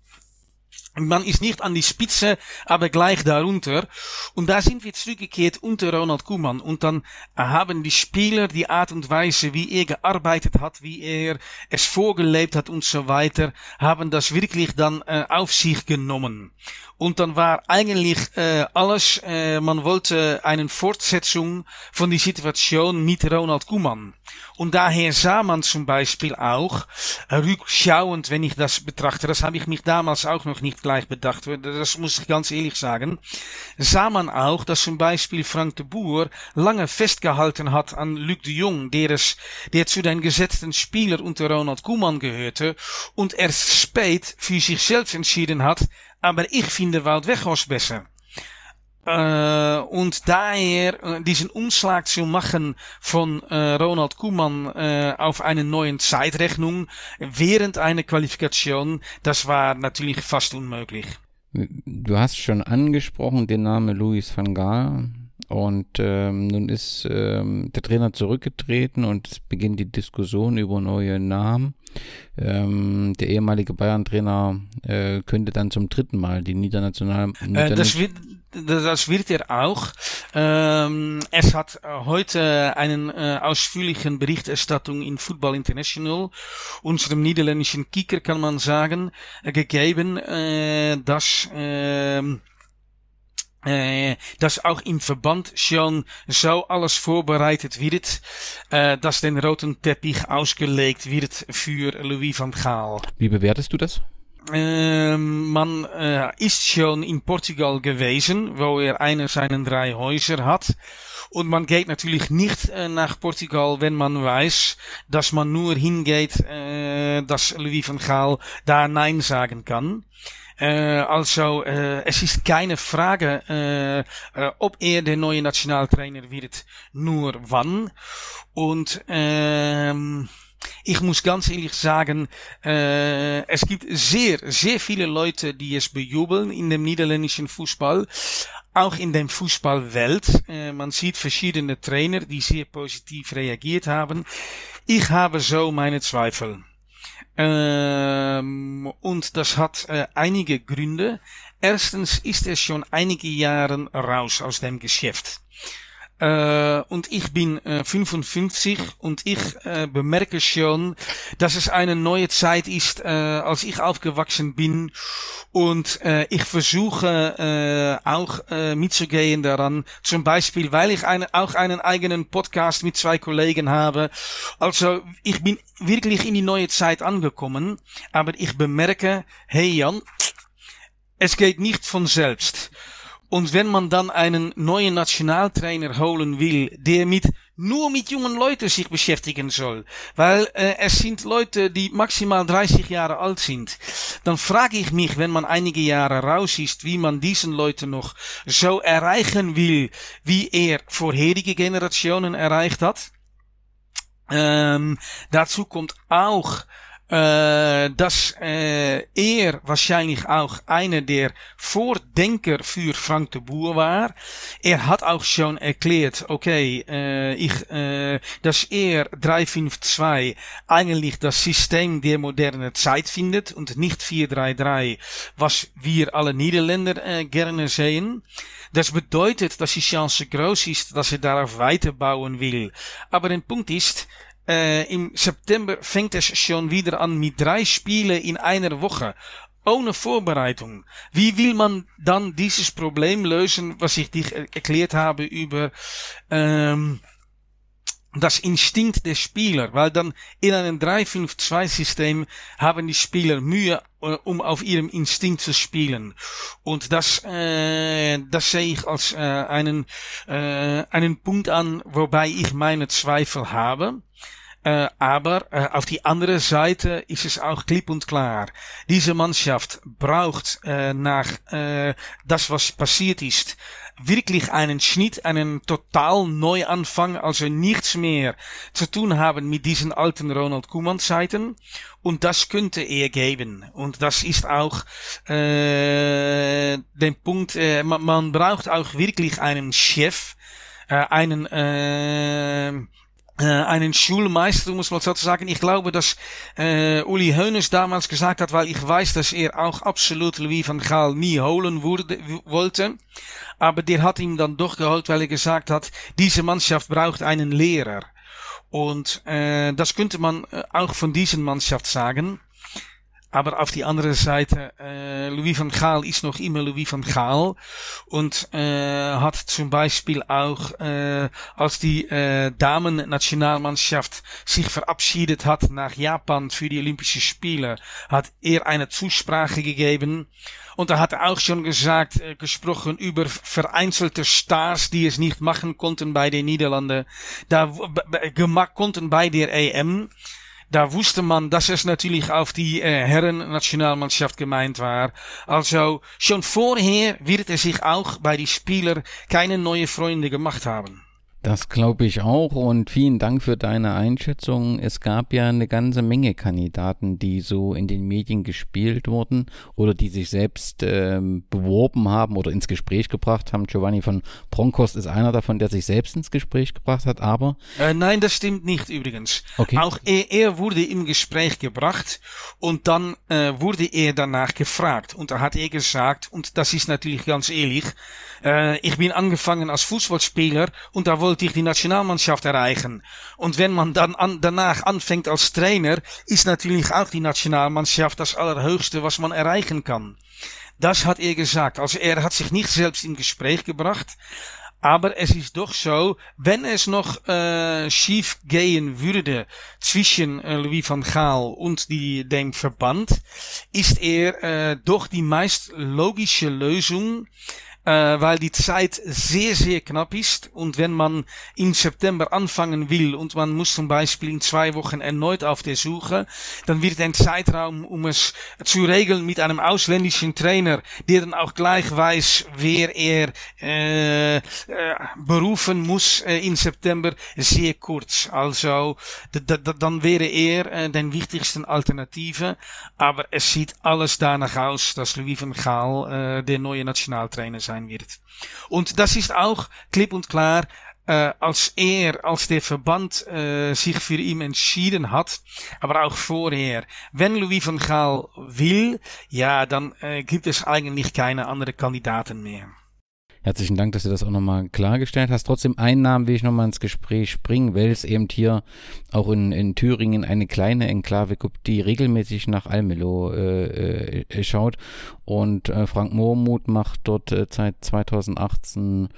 Man ist nicht an die Spitze, aber gleich darunter. Und da sind wir zurückgekehrt unter Ronald Koeman. Und dann haben die Spieler die Art und Weise, wie er gearbeitet hat, wie er es vorgelebt hat und so weiter, haben das wirklich dann äh, auf sich genommen. Und dann war eigentlich äh, alles, äh, man wollte eine Fortsetzung von die Situation mit Ronald Koeman. Und daher sah man zum Beispiel auch, äh, rückschauend, wenn ich das betrachte, das habe ich mich damals auch noch nicht gleich bedacht, das muss ich ganz ehrlich sagen, sah man auch, dass zum Beispiel Frank de Boer lange festgehalten hat an Luc de Jong, der, es, der zu den gesetzten Spieler unter Ronald Koeman gehörte und erst spät für sich selbst entschieden hat, aber ich finde Wout Weghorst besser. Äh, und daher äh, diesen Umschlag zu machen von äh, Ronald Koeman äh, auf eine neue Zeitrechnung während einer Qualifikation, das war natürlich fast unmöglich. Du hast schon angesprochen den Namen Louis van Gaal. Und ähm, nun ist ähm, der Trainer zurückgetreten und es beginnt die Diskussion über neue Namen. Ähm, der ehemalige Bayern-Trainer äh, könnte dann zum dritten Mal die Niedernational. Äh, das, wird, das wird er auch. Ähm, es hat heute einen äh, ausführlichen Berichterstattung in Football International, unserem niederländischen Kicker kann man sagen, äh, gegeben, äh, dass äh, äh, dass auch im Verband schon so alles vorbereitet wird, äh, dass den roten Teppich ausgelegt wird für Louis van Gaal. Wie bewertest du das? Ähm, man äh, ist schon in Portugal gewesen, wo er einer seiner drei Häuser hat. Und man geht natürlich nicht äh, nach Portugal, wenn man weiß, dass man nur hingeht, äh, dass Louis van Gaal da Nein sagen kann. Also, äh, es ist keine Frage, äh, ob er der neue Nationaltrainer wird, nur wann. Und ähm, ich muss ganz ehrlich sagen, äh, es gibt sehr, sehr viele Leute, die es bejubeln in dem niederländischen Fußball. Auch in der Fußballwelt. Äh, man sieht verschiedene Trainer, die sehr positiv reagiert haben. Ich habe so meine Zweifel. Ähm, und das hat äh, einige Gründe. Erstens ist er schon einige Jahre raus aus dem Geschäft. Äh, und ich bin äh, 55 und ich äh, bemerke schon, dass es eine neue Zeit ist, als ich aufgewachsen bin. Und äh, ich versuche äh, auch äh, mitzugehen daran, zum Beispiel, weil ich eine, auch einen eigenen Podcast mit zwei Kollegen habe. Also ich bin wirklich in die neue Zeit angekommen, aber ich bemerke, hey Jan, es geht nicht von selbst. Und wenn man dann einen neuen Nationaltrainer holen will, der mit nur mit jungen Leuten sich beschäftigen soll, weil äh, es sind Leute, die maximal 30 Jahre alt sind, dann frage ich mich, wenn man einige Jahre raus ist, wie man diesen Leuten noch so erreichen will, wie er vorherige Generationen erreicht hat. Ähm, dazu kommt auch äh, dass äh, er wahrscheinlich auch einer der Vordenker für Frank de Boer war. Er hat auch schon erklärt, okay, äh, ich, äh, dass er 352 eigentlich das System der modernen Zeit findet und nicht 433, was wir alle Niederländer gerne sehen. Das bedeutet, dass die Chance groß ist, dass er darauf weiterbauen will. Aber der Punkt ist, äh, Im September fängt es schon wieder an mit drei Spielen in einer Woche. Ohne Vorbereitung. Wie will man dann dieses Problem lösen, was ich dich erklärt habe über ähm, das Instinkt des Spieler, weil dann in einem 3-5-2-System haben die Spieler Mühe, äh, um auf ihrem Instinkt zu spielen. Und das, äh, das sehe ich als äh, einen, äh, einen Punkt an, wobei ich meine Zweifel habe. Äh, aber äh, auf die andere Seite ist es auch klipp und klar. Diese Mannschaft braucht äh, nach äh, das, was passiert ist, wirklich einen Schnitt, einen total Neuanfang, also nichts mehr zu tun haben mit diesen alten Ronald Koeman Zeiten. Und das könnte er geben. Und das ist auch äh, der Punkt, äh, man, man braucht auch wirklich einen Chef, äh, einen äh, äh, einen Schulmeister, muss man sozusagen. Ich glaube, dass äh, Uli Hoeneß damals gesagt hat, weil ich weiß, dass er auch absolut Louis van Gaal nie holen wurde, wollte. Aber der hat ihm dann doch geholt, weil er gesagt hat, diese Mannschaft braucht einen Lehrer. Und äh, das könnte man auch von dieser Mannschaft sagen. Aber auf die andere Seite, äh, Louis van Gaal ist noch immer Louis van Gaal und äh, hat zum Beispiel auch, äh, als die äh, Damen-Nationalmannschaft sich verabschiedet hat nach Japan für die Olympischen Spiele, hat er eine Zusprache gegeben. Und da hat er auch schon gesagt, äh, gesprochen über vereinzelte Stars, die es nicht machen konnten bei den Niederlanden, da gemacht konnten bei der EM da wusste man, dass es natürlich auf die äh, Herren-Nationalmannschaft gemeint war. Also schon vorher wird er sich auch bei den Spielern keine neue Freunde gemacht haben. Das glaube ich auch und vielen Dank für deine Einschätzung. Es gab ja eine ganze Menge Kandidaten, die so in den Medien gespielt wurden oder die sich selbst ähm, beworben haben oder ins Gespräch gebracht haben. Giovanni von Bronkhorst ist einer davon, der sich selbst ins Gespräch gebracht hat, aber... Äh, nein, das stimmt nicht übrigens. Okay. Auch er, er wurde im Gespräch gebracht und dann äh, wurde er danach gefragt und da hat er gesagt, und das ist natürlich ganz ehrlich, äh, ich bin angefangen als Fußballspieler und da wollte die Nationalmannschaft erreichen. Und wenn man dann an, danach anfängt als Trainer, ist natürlich auch die Nationalmannschaft das Allerhöchste, was man erreichen kann. Das hat er gesagt. Also er hat sich nicht selbst in Gespräch gebracht. Aber es ist doch so, wenn es noch äh, schief gehen würde zwischen äh, Louis van Gaal und die, dem Verband, ist er äh, doch die meist logische Lösung, weil die Zeit sehr, sehr knapp ist. Und wenn man im September anfangen will und man muss zum Beispiel in zwei Wochen erneut auf der Suche, dann wird ein Zeitraum, um es zu regeln mit einem ausländischen Trainer, der dann auch gleich weiß, wer er äh, äh, berufen muss äh, im September, sehr kurz. Also dann wäre er äh, den wichtigsten Alternative. Aber es sieht alles danach aus, dass Louis van Gaal äh, der neue Nationaltrainer sein sein wird. Und das ist auch klipp und klar, äh, als er, als der Verband äh, sich für ihn entschieden hat, aber auch vorher, wenn Louis van Gaal will, ja, dann äh, gibt es eigentlich keine anderen Kandidaten mehr. Herzlichen Dank, dass du das auch nochmal klargestellt hast. Trotzdem einen Namen will ich nochmal ins Gespräch bringen, weil es eben hier auch in, in Thüringen eine kleine Enklave gibt, die regelmäßig nach Almelo äh, äh, schaut. Und äh, Frank Moormuth macht dort äh, seit 2018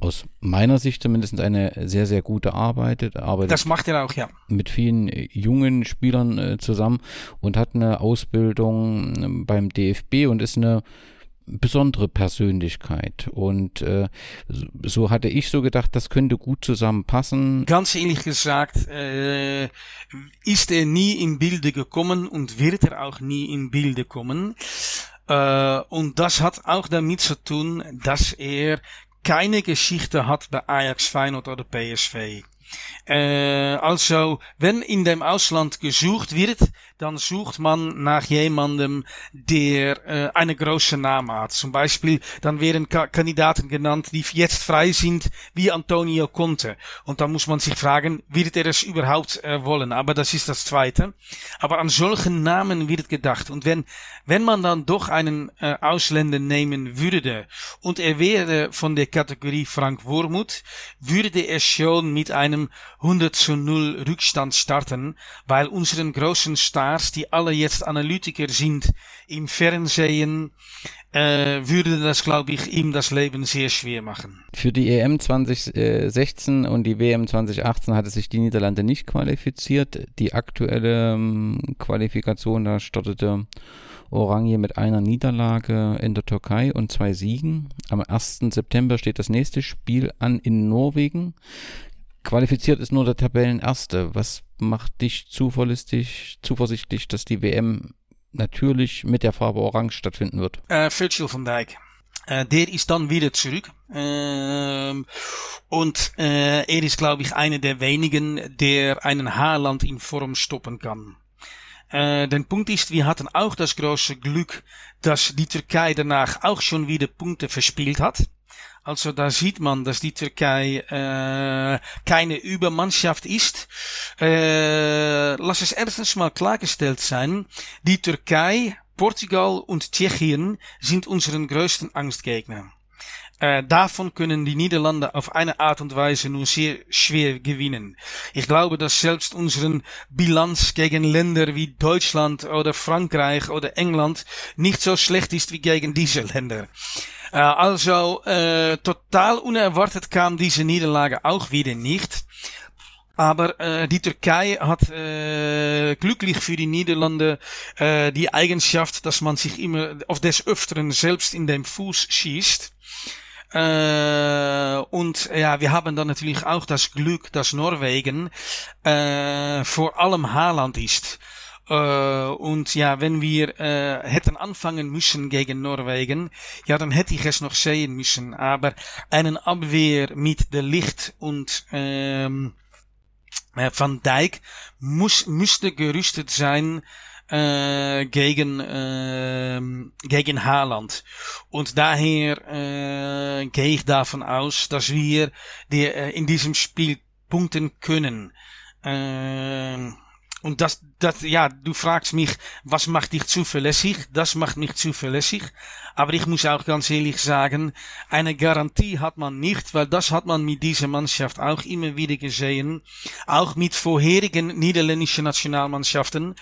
aus meiner Sicht zumindest eine sehr, sehr gute Arbeit. arbeitet das macht er auch, ja. Mit vielen jungen Spielern äh, zusammen und hat eine Ausbildung ähm, beim DFB und ist eine besondere Persönlichkeit. Und äh, so hatte ich so gedacht, das könnte gut zusammenpassen. Ganz ehrlich gesagt, äh, ist er nie in Bilde gekommen und wird er auch nie in Bilde kommen. Äh, und das hat auch damit zu tun, dass er keine Geschichte hat bei Ajax, Feyenoord oder PSV. Äh, also, wenn in dem Ausland gesucht wird, dann sucht man nach jemandem, der äh, eine große Name hat. Zum Beispiel, dann werden Ka Kandidaten genannt, die jetzt frei sind, wie Antonio Conte. Und dann muss man sich fragen, wird er es überhaupt äh, wollen? Aber das ist das Zweite. Aber an solchen Namen wird gedacht. Und wenn, wenn man dann doch einen äh, Ausländer nehmen würde und er wäre von der Kategorie Frank Wormuth, würde er schon mit einem 100 zu 0 Rückstand starten, weil unseren großen Stars, die alle jetzt Analytiker sind im Fernsehen, äh, würde das, glaube ich, ihm das Leben sehr schwer machen. Für die EM 2016 und die WM 2018 hatte sich die Niederlande nicht qualifiziert. Die aktuelle ähm, Qualifikation, da startete Oranje mit einer Niederlage in der Türkei und zwei Siegen. Am 1. September steht das nächste Spiel an in Norwegen Qualifiziert ist nur der Tabellenerste. Was macht dich zuverlässig, zuversichtlich, dass die WM natürlich mit der Farbe Orange stattfinden wird? Äh, Virgil van Dijk. Äh, der ist dann wieder zurück. Ähm, und äh, er ist, glaube ich, einer der wenigen, der einen Haarland in Form stoppen kann. Äh, der Punkt ist, wir hatten auch das große Glück, dass die Türkei danach auch schon wieder Punkte verspielt hat. Also da sieht man, dass die Türkei äh, keine Übermannschaft ist. Äh, lass es erstens mal klargestellt sein, die Türkei, Portugal und Tschechien sind unseren größten Angstgegner. Äh, davon können die Niederlande auf eine Art und Weise nur sehr schwer gewinnen. Ich glaube, dass selbst unseren Bilanz gegen Länder wie Deutschland oder Frankreich oder England nicht so schlecht ist wie gegen diese Länder. Äh, also äh, total unerwartet kam diese Niederlage auch wieder nicht. Aber äh, die Türkei hat äh, glücklich für die Niederlande äh, die Eigenschaft, dass man sich immer auf des Öfteren selbst in den Fuß schießt. Äh, und ja, wir haben dann natürlich auch das Glück, dass Norwegen äh, vor allem Haaland ist. Äh, und ja, wenn wir äh, hätten anfangen müssen gegen Norwegen, ja, dann hätte ich es noch sehen müssen. Aber einen Abwehr mit der Licht und ähm, äh, Van Dijk muss, müsste gerüstet sein äh, gegen, äh, gegen Haaland. Und daher äh, gehe ich davon aus, dass wir die, äh, in diesem Spiel punkten können. Äh, und das, das, ja, du fragst mich, was macht dich zuverlässig? Das macht mich zuverlässig. Aber ich muss auch ganz ehrlich sagen, eine Garantie hat man nicht, weil das hat man mit dieser Mannschaft auch immer wieder gesehen. Auch mit vorherigen niederländischen Nationalmannschaften.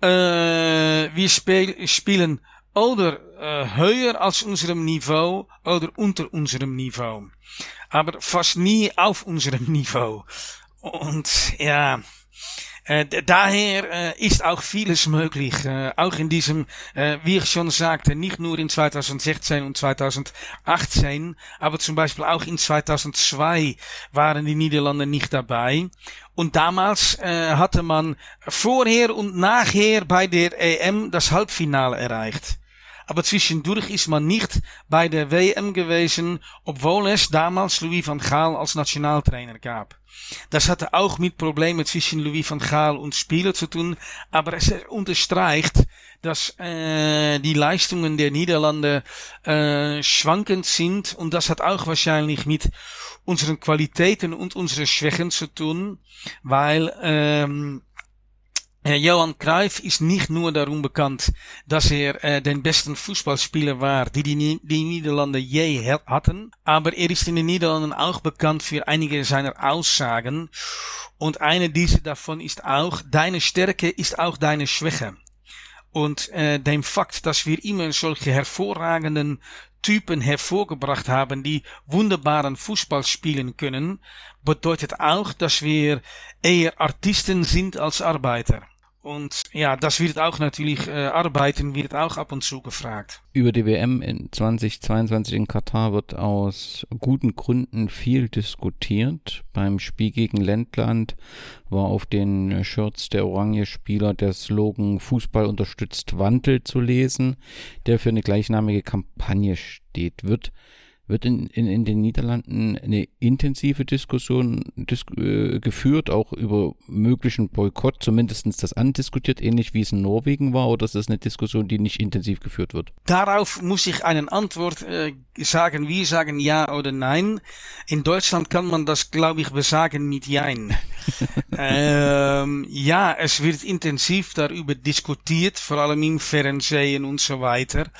Äh, wir spiel, spielen oder äh, höher als unserem Niveau oder unter unserem Niveau. Aber fast nie auf unserem Niveau. Und ja, äh, daher äh, ist auch vieles möglich, äh, auch in diesem, wie ich schon sagte, nicht nur in 2016 und 2018, aber zum Beispiel auch in 2002 waren die Niederlande nicht dabei. Und damals hatte man vorher und nachher bei der EM das Halbfinale erreicht. Aber zwischendurch ist man nicht bei der WM gewesen, obwohl es damals Louis van Gaal als Nationaltrainer gab. Das hatte auch mit Problemen zwischen Louis van Gaal und Spieler zu tun, aber es unterstreicht, dass äh, die Leistungen der Niederlande äh, schwankend sind und das hat auch wahrscheinlich mit unseren Qualitäten und unseren Schwächen zu tun, weil ähm, äh, Johan Cruyff ist nicht nur darum bekannt, dass er äh, den besten Fußballspieler war, die die, die je hatten, aber er ist in den Niederlanden auch bekannt für einige seiner Aussagen und eine dieser davon ist auch, deine Stärke ist auch deine Schwäche. Und äh, dem Fakt, dass wir immer solche hervorragenden Typen hervorgebracht haben, die wunderbaren Fußball spielen können, bedeutet auch, dass wir eher Artisten sind als Arbeiter. Und ja, das wird auch natürlich, äh, Arbeiten wird auch ab und zu gefragt. Über die WM in 2022 in Katar wird aus guten Gründen viel diskutiert. Beim Spiel gegen Lettland war auf den Shirts der Oranje-Spieler der Slogan Fußball unterstützt Wandel zu lesen, der für eine gleichnamige Kampagne steht. Wird wird in, in, in den Niederlanden eine intensive Diskussion dis äh, geführt, auch über möglichen Boykott, zumindest das andiskutiert, ähnlich wie es in Norwegen war, oder ist das eine Diskussion, die nicht intensiv geführt wird? Darauf muss ich eine Antwort äh, sagen. Wir sagen ja oder nein. In Deutschland kann man das, glaube ich, besagen mit Jein. ähm, ja, es wird intensiv darüber diskutiert, vor allem im Fernsehen und so weiter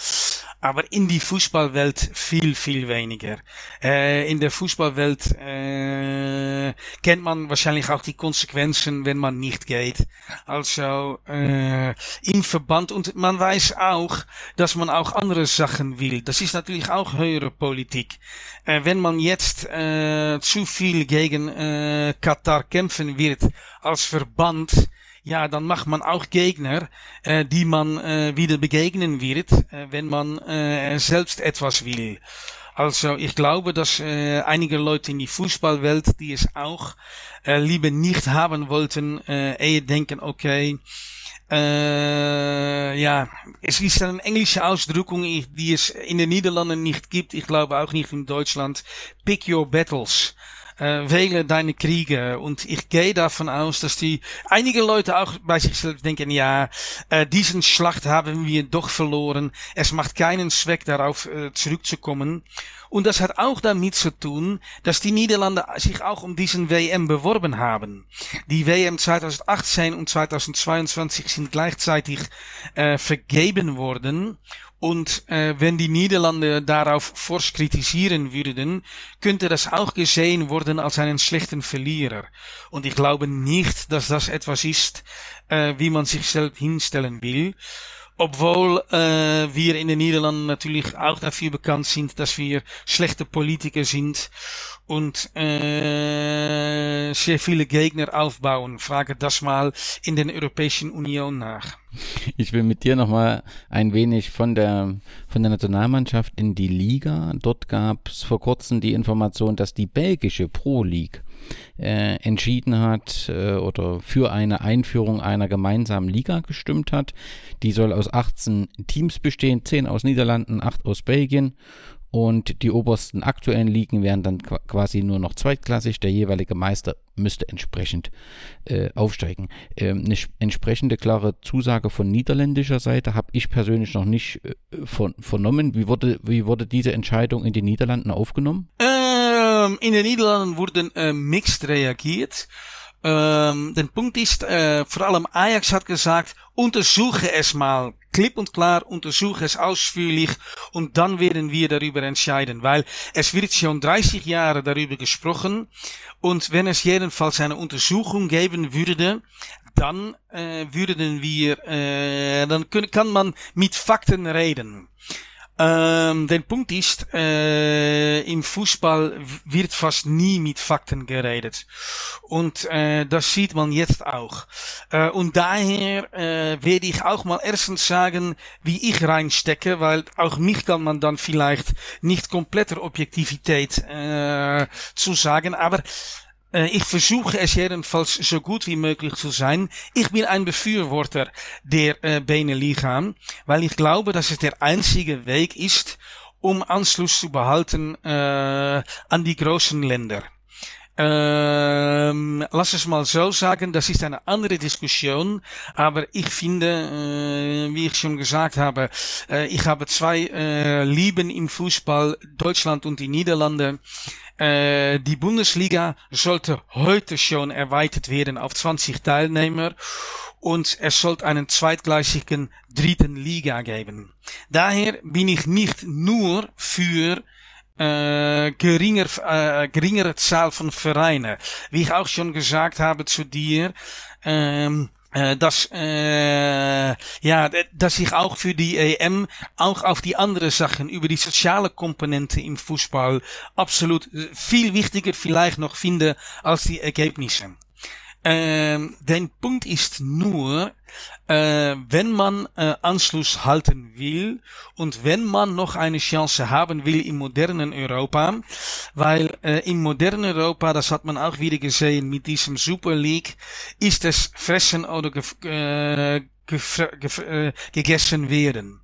aber in die Fußballwelt viel, viel weniger. Äh, in der Fußballwelt äh, kennt man wahrscheinlich auch die Konsequenzen, wenn man nicht geht. Also äh, im Verband und man weiß auch, dass man auch andere Sachen will. Das ist natürlich auch höhere Politik. Äh, wenn man jetzt äh, zu viel gegen äh, Katar kämpfen wird als Verband, ja, dann macht man auch Gegner, äh, die man äh, wieder begegnen wird, äh, wenn man äh, selbst etwas will. Also ich glaube, dass äh, einige Leute in die Fußballwelt, die es auch äh, lieber nicht haben wollten, äh, eher denken, okay, äh, ja, es ist eine englische Ausdrückung, die es in den Niederlanden nicht gibt. Ich glaube auch nicht in Deutschland. Pick your battles äh, wähle deine Kriege. Und ich gehe davon aus, dass die einige Leute auch bei sich selbst denken, ja, äh, diesen Schlacht haben wir doch verloren. Es macht keinen Zweck darauf äh, zurückzukommen. Und das hat auch damit zu tun, dass die Niederlande sich auch um diesen WM beworben haben. Die WM 2018 und 2022 sind gleichzeitig äh, vergeben worden. Und äh, wenn die Niederlande darauf forsch kritisieren würden, könnte das auch gesehen worden als einen schlechten Verlierer. Und ich glaube nicht, dass das etwas ist, äh, wie man sich selbst hinstellen will. Obwohl äh, wir in den Niederlanden natürlich auch dafür bekannt sind, dass wir schlechte Politiker sind und äh, sehr viele Gegner aufbauen. Frage das mal in der Europäischen Union nach. Ich will mit dir nochmal ein wenig von der, von der Nationalmannschaft in die Liga. Dort gab es vor kurzem die Information, dass die belgische Pro League äh, entschieden hat äh, oder für eine Einführung einer gemeinsamen Liga gestimmt hat. Die soll aus 18 Teams bestehen, 10 aus Niederlanden, 8 aus Belgien und die obersten aktuellen Ligen wären dann quasi nur noch zweitklassig. Der jeweilige Meister müsste entsprechend äh, aufsteigen. Ähm, eine entsprechende klare Zusage von niederländischer Seite habe ich persönlich noch nicht äh, von, vernommen. Wie wurde, wie wurde diese Entscheidung in den Niederlanden aufgenommen? Ähm, in den Niederlanden wurden äh, mixed reagiert. Ähm, der Punkt äh, vor allem Ajax hat gesagt, untersuche es mal klipp und klar, untersuche es ausführlich und dann werden wir darüber entscheiden, weil es wird schon 30 Jahre darüber gesprochen und wenn es jedenfalls eine Untersuchung geben würde, dann äh, würden wir, äh, dann kann man mit Fakten reden. Ähm, der Punkt ist, äh, im Fußball wird fast nie mit Fakten geredet. Und äh, das sieht man jetzt auch. Äh, und daher äh, werde ich auch mal erstens sagen, wie ich reinstecke, weil auch mich kann man dann vielleicht nicht kompletter Objektivität äh, zu sagen. Aber ich versuche es jedenfalls so gut wie möglich zu sein. Ich bin ein Befürworter der äh, Beneliga, weil ich glaube, dass es der einzige Weg ist, um Anschluss zu behalten äh, an die großen Länder. Ähm, lass es mal so sagen, das ist eine andere Diskussion, aber ich finde, äh, wie ich schon gesagt habe, äh, ich habe zwei äh, Lieben im Fußball, Deutschland und die Niederlande. Äh, die Bundesliga sollte heute schon erweitert werden auf 20 Teilnehmer und es sollte einen zweitgleichigen dritten Liga geben. Daher bin ich nicht nur für äh, geringer, äh, geringere Zahl von Vereinen. Wie ich auch schon gesagt habe zu dir, ähm, äh, dass, äh, ja, dass ich auch für die EM auch auf die andere Sachen über die soziale Komponente im Fußball absolut viel wichtiger vielleicht noch finde als die Ergebnisse. Ähm, der Punkt ist nur, äh, wenn man äh, Anschluss halten will und wenn man noch eine Chance haben will im modernen Europa, weil äh, im modernen Europa, das hat man auch wieder gesehen mit diesem Super League, ist es fressen oder äh, äh, gegessen werden.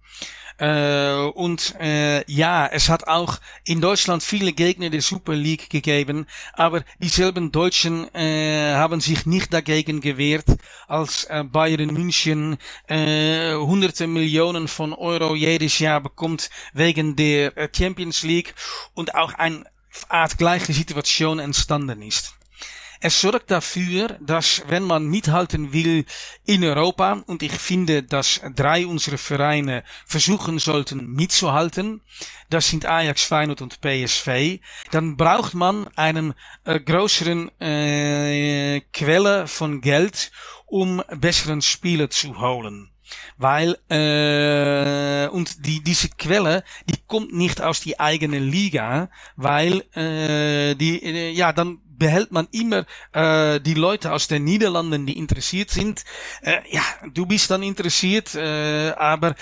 Äh, und äh, ja, es hat auch in Deutschland viele Gegner der Super League gegeben, aber dieselben Deutschen äh, haben sich nicht dagegen gewehrt, als Bayern München äh, hunderte Millionen von Euro jedes Jahr bekommt wegen der Champions League und auch eine Art gleiche Situation entstanden ist. Es sorgt dafür, dass wenn man mithalten will in Europa, und ich finde, dass drei unserer Vereine versuchen sollten mitzuhalten, das sind Ajax, Feyenoord und PSV, dann braucht man einen äh, größeren äh, Quelle von Geld, um besseren Spieler zu holen. Weil, äh, und die, diese Quelle, die kommt nicht aus die eigene Liga, weil, äh, die, ja, dann behält man immer äh, die Leute aus den Niederlanden, die interessiert sind. Äh, ja, du bist dann interessiert, äh, aber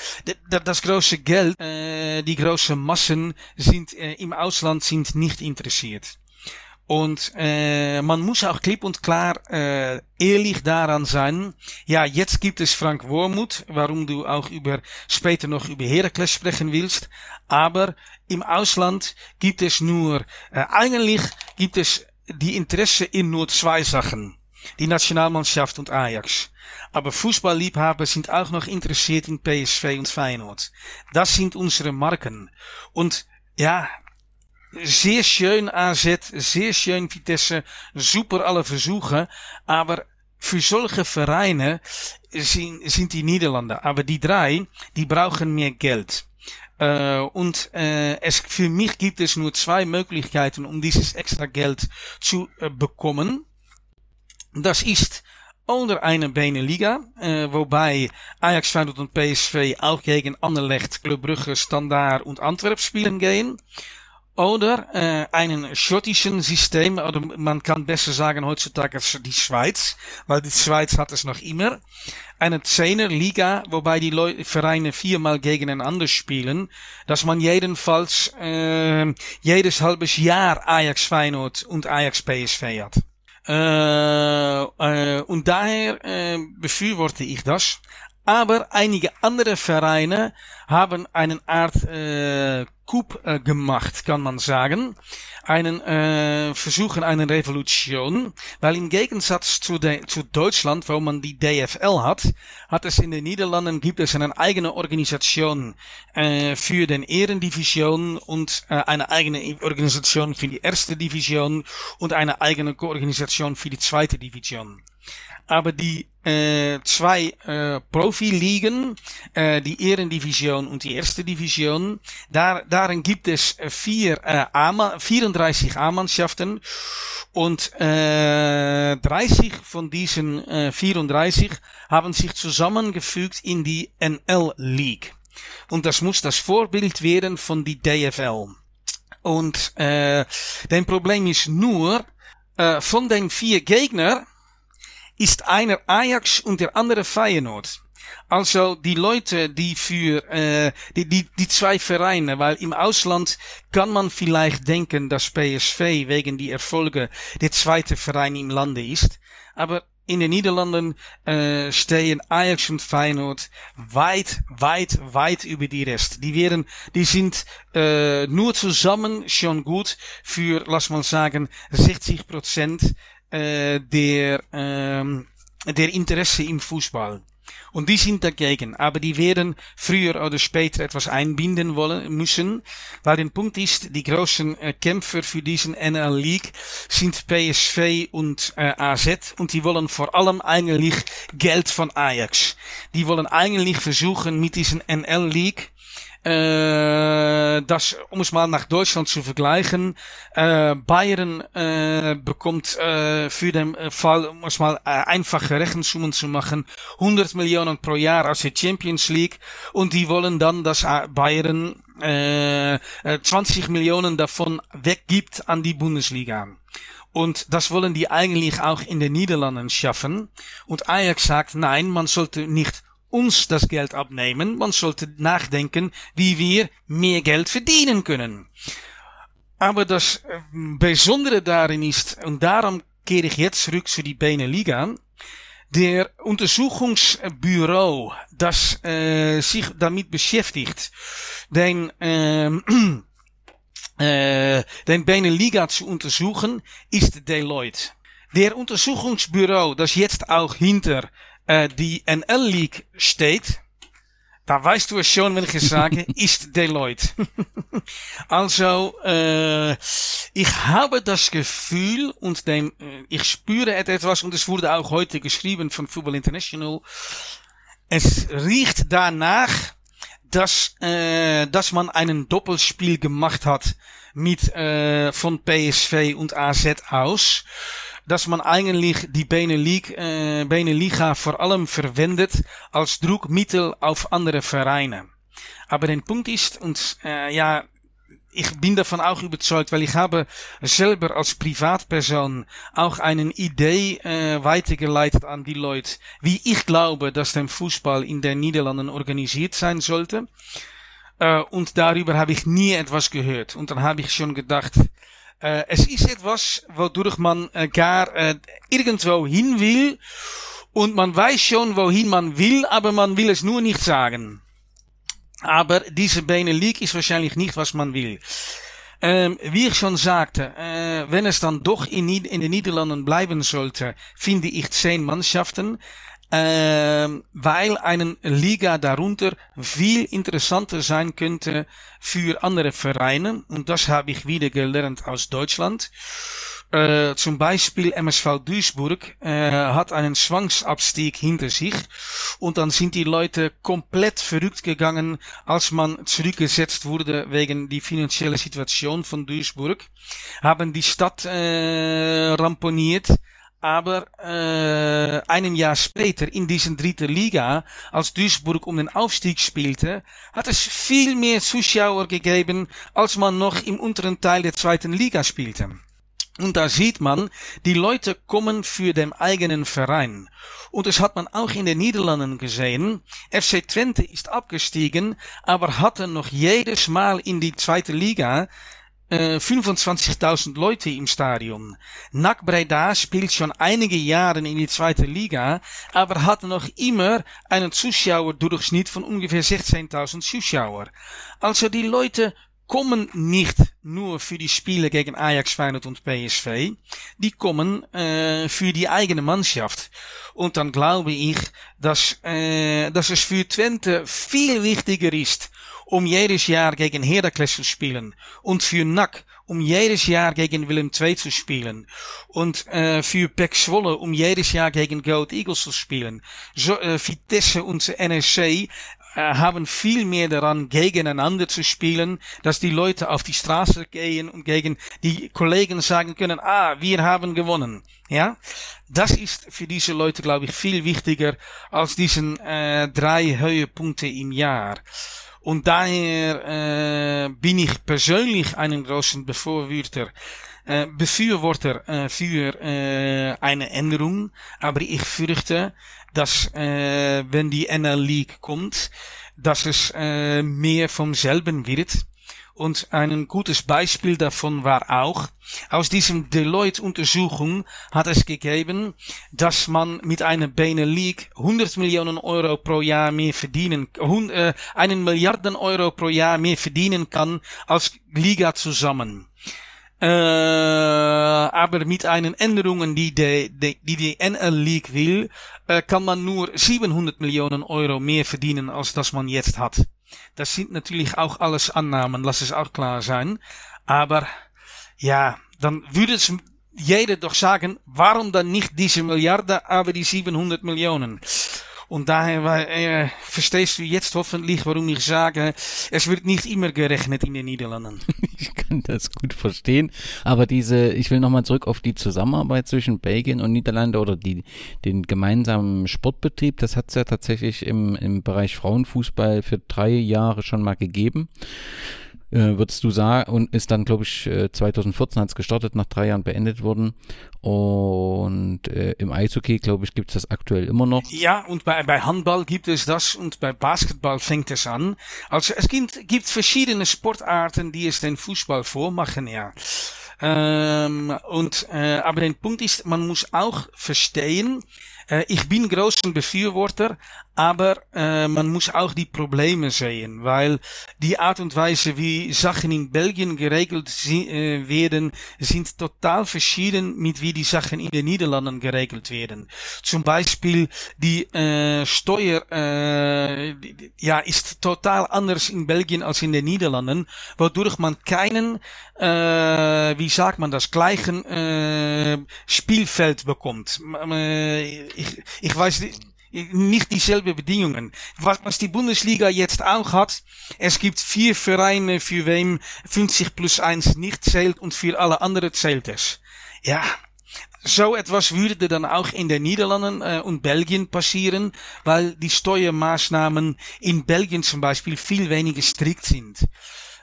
das große Geld, äh, die großen Massen sind äh, im Ausland sind nicht interessiert. Und äh, man muss auch klipp und klar äh, ehrlich daran sein. Ja, jetzt gibt es Frank Wormuth, warum du auch über später noch über Herakles sprechen willst. Aber im Ausland gibt es nur, äh, eigentlich gibt es die Interesse in zwei Sachen. Die Nationalmannschaft und Ajax. Aber Fußballliebhaber sind auch noch interessiert in PSV und Feyenoord. Das sind unsere Marken. Und ja, sehr schön AZ, sehr schön Vitesse, super alle Versuche, aber für solche Vereine sind, sind die Niederlande. Aber die drei, die brauchen mehr Geld. Äh, und äh, es, für mich gibt es nur zwei Möglichkeiten, um dieses extra Geld zu äh, bekommen. Das ist oder eine Beneliga, äh, wobei Ajax, Feyenoord und PSV auch gegen Anderlecht, Club Brugge, Standard und Antwerp spielen gehen. Oder äh, einen schottischen System, oder man kann besser sagen heutzutage die Schweiz, weil die Schweiz hat es noch immer. Eine Zehner-Liga, wobei die Leute, Vereine viermal gegeneinander spielen, dass man jedenfalls äh, jedes halbes Jahr Ajax Feyenoord und Ajax PSV hat. Äh, äh, und daher äh, befürworte ich das. Aber einige andere Vereine haben eine Art äh, Coup äh, gemacht, kann man sagen. Einen äh, versuchen eine Revolution, weil im Gegensatz zu, de, zu Deutschland, wo man die DFL hat, hat es in den Niederlanden gibt es eine eigene Organisation äh, für den Ehrendivision und äh, eine eigene Organisation für die erste Division und eine eigene Organisation für die zweite Division aber die äh, zwei äh, Profiligen, äh, die Ehrendivision und die erste Division, da, darin gibt es vier, äh, A 34 A-Mannschaften und äh, 30 von diesen äh, 34 haben sich zusammengefügt in die NL League. Und das muss das Vorbild werden von die DFL. Und äh, dein Problem ist nur, äh, von den vier Gegner ist einer Ajax und der andere Feyenoord. Also die Leute, die für äh, die, die, die zwei Vereine, weil im Ausland kann man vielleicht denken, dass PSV wegen die Erfolge der zweite Verein im Lande ist. Aber in den Niederlanden äh, stehen Ajax und Feyenoord weit, weit, weit über die Rest. Die werden, die sind äh, nur zusammen schon gut für, lass mal sagen, 60 Prozent äh, der, ähm, der Interesse im Fußball. Und die sind dagegen, aber die werden früher oder später etwas einbinden wollen müssen, weil der Punkt ist, die großen äh, Kämpfer für diesen NL League sind PSV und äh, AZ und die wollen vor allem eigentlich Geld von Ajax. Die wollen eigentlich versuchen mit diesen NL League äh, das, um es mal nach Deutschland zu vergleichen, äh, Bayern äh, bekommt äh, für den Fall, um es mal äh, einfache Rechensummen zu machen, 100 Millionen pro Jahr aus der Champions League und die wollen dann, dass Bayern äh, 20 Millionen davon weggibt an die Bundesliga. Und das wollen die eigentlich auch in den Niederlanden schaffen. Und Ajax sagt, nein, man sollte nicht uns das Geld abnehmen. Man sollte nachdenken, wie wir mehr Geld verdienen können. Aber das äh, Besondere darin ist, und darum kehre ich jetzt zurück zu die Beneliga, der Untersuchungsbüro, das äh, sich damit beschäftigt, den, ähm, äh, den Beneliga zu untersuchen, ist Deloitte. Der Untersuchungsbüro, das jetzt auch hinter äh, die NL League steht, da weißt du es schon, wenn ich es sage, ist Deloitte. also, äh, ich habe das Gefühl und dem, äh, ich spüre etwas und es wurde auch heute geschrieben von Football International. Es riecht danach, dass, äh, dass man einen Doppelspiel gemacht hat mit äh, von PSV und AZ aus dass man eigentlich die Beneliga, äh, Beneliga vor allem verwendet als Druckmittel auf andere Vereine. Aber der Punkt ist, und äh, ja, ich bin davon auch überzeugt, weil ich habe selber als Privatperson auch eine Idee äh, weitergeleitet an die Leute, wie ich glaube, dass der Fußball in den Niederlanden organisiert sein sollte. Äh, und darüber habe ich nie etwas gehört. Und dann habe ich schon gedacht, äh, es ist etwas, wodurch man äh, gar äh, irgendwo hin will und man weiß schon, wohin man will, aber man will es nur nicht sagen. Aber diese Bene League ist wahrscheinlich nicht, was man will. Ähm, wie ich schon sagte, äh, wenn es dann doch in, in den Niederlanden bleiben sollte, finde ich zehn Mannschaften, weil eine Liga darunter viel interessanter sein könnte für andere Vereine. Und das habe ich wieder gelernt aus Deutschland. Äh, zum Beispiel MSV Duisburg äh, hat einen Zwangsabstieg hinter sich und dann sind die Leute komplett verrückt gegangen, als man zurückgesetzt wurde wegen die finanzielle Situation von Duisburg, haben die Stadt äh, ramponiert. Aber äh, einem Jahr später in diesen dritten Liga, als Duisburg um den Aufstieg spielte, hat es viel mehr Zuschauer gegeben, als man noch im unteren Teil der zweiten Liga spielte. Und da sieht man, die Leute kommen für den eigenen Verein. Und das hat man auch in den Niederlanden gesehen. FC Twente ist abgestiegen, aber hatte noch jedes Mal in die zweite Liga äh, 25.000 Leute im Stadion. NAC Breda spielt schon einige Jahre in die zweite Liga, aber hat noch immer einen Zuschauerdurchschnitt von ungefähr 16.000 Zuschauer. Also die Leute kommen nicht nur für die Spiele gegen Ajax, Feyenoord und PSV, die kommen äh, für die eigene Mannschaft. Und dann glaube ich, dass, äh, dass es für Twente viel wichtiger ist, um jedes Jahr gegen Heracles zu spielen und für NAC um jedes Jahr gegen Willem II zu spielen und äh, für Pek Zwolle um jedes Jahr gegen Gold Eagles zu spielen. So, äh, Vitesse und NSC haben viel mehr daran, gegeneinander zu spielen, dass die Leute auf die Straße gehen und gegen die Kollegen sagen können, ah, wir haben gewonnen. Ja, das ist für diese Leute, glaube ich, viel wichtiger als diesen äh, drei Höhepunkte im Jahr. Und daher äh, bin ich persönlich einen großen Befürworter, äh, Befürworter äh, für äh, eine Änderung. Aber ich fürchte, dass äh, wenn die NL League kommt, dass es äh, mehr vom selben wird. Und ein gutes Beispiel davon war auch, aus diesem Deloitte-Untersuchung hat es gegeben, dass man mit einer League 100 Millionen Euro pro Jahr mehr verdienen, äh, einen Milliarden Euro pro Jahr mehr verdienen kann als Liga zusammen. Äh, aber mit einen Änderungen, die die, die, die NL League will, äh, kann man nur 700 Millionen Euro mehr verdienen, als das man jetzt hat. Das sind natürlich auch alles Annahmen, lass es auch klar sein. Aber ja, dann würde es jeder doch sagen, warum dann nicht diese Milliarde, aber die 700 Millionen? Und daher äh, verstehst du jetzt hoffentlich, warum ich sage, es wird nicht immer gerechnet in den Niederlanden. ich kann das gut verstehen. Aber diese, ich will nochmal zurück auf die Zusammenarbeit zwischen Belgien und Niederlande oder die, den gemeinsamen Sportbetrieb. Das hat es ja tatsächlich im, im Bereich Frauenfußball für drei Jahre schon mal gegeben äh, würdest du sagen, und ist dann, glaube ich, 2014 hat es gestartet, nach drei Jahren beendet worden. Und äh, im Eishockey, glaube ich, gibt es das aktuell immer noch. Ja, und bei, bei Handball gibt es das und bei Basketball fängt es an. Also es gibt, gibt verschiedene Sportarten, die es den Fußball vormachen, ja. Ähm, und äh, aber der Punkt ist, man muss auch verstehen, äh, ich bin großen Befürworter, aber äh, man muss auch die Probleme sehen, weil die Art und Weise, wie Sachen in Belgien geregelt äh, werden, sind total verschieden mit wie die Sachen in den Niederlanden geregelt werden. Zum Beispiel die äh, Steuer äh, ja ist total anders in Belgien als in den Niederlanden, wodurch man keinen, äh, wie sagt man das, gleichen äh, Spielfeld bekommt. Ich, ich weiß nicht dieselbe Bedingungen. Was, was die Bundesliga jetzt auch hat, es gibt vier Vereine, für wem 50 plus 1 nicht zählt und für alle anderen zählt es. Ja, so etwas würde dann auch in den Niederlanden äh, und Belgien passieren, weil die Steuermaßnahmen in Belgien zum Beispiel viel weniger strikt sind.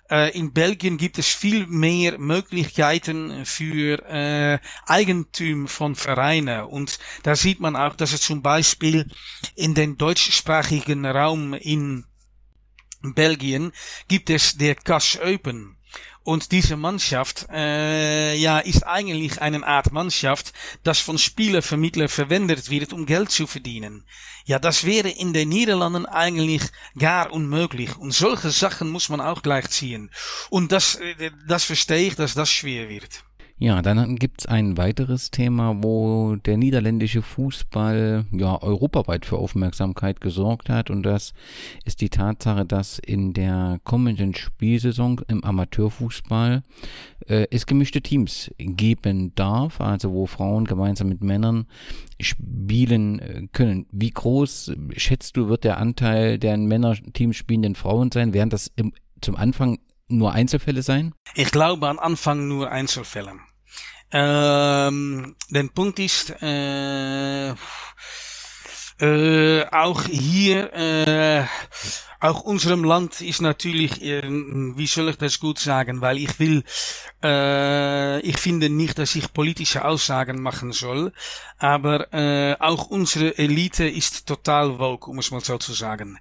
Äh, in Belgien gibt es viel mehr Möglichkeiten für äh, Eigentum von Vereinen. Und da sieht man auch, dass es zum Beispiel in den deutschsprachigen Raum in Belgien gibt es der Cash Open. Und diese Mannschaft äh, ja, ist eigentlich eine Art Mannschaft, das von Spielervermittler verwendet wird, um Geld zu verdienen. Ja, das wäre in den Niederlanden eigentlich gar unmöglich. Und solche Sachen muss man auch gleich ziehen. Und das, äh, das verstehe ich, dass das schwer wird. Ja, dann gibt's ein weiteres Thema, wo der niederländische Fußball ja europaweit für Aufmerksamkeit gesorgt hat und das ist die Tatsache, dass in der kommenden Spielsaison im Amateurfußball äh, es gemischte Teams geben darf, also wo Frauen gemeinsam mit Männern spielen äh, können. Wie groß schätzt du wird der Anteil der in Männerteams spielenden Frauen sein? Während das im, zum Anfang nur Einzelfälle sein? Ich glaube am Anfang nur Einzelfälle. Ähm, der Punkt ist, äh, äh, auch hier, äh, auch unserem Land ist natürlich, äh, wie soll ich das gut sagen, weil ich will, äh, ich finde nicht, dass ich politische Aussagen machen soll, aber äh, auch unsere Elite ist total woke, um es mal so zu sagen.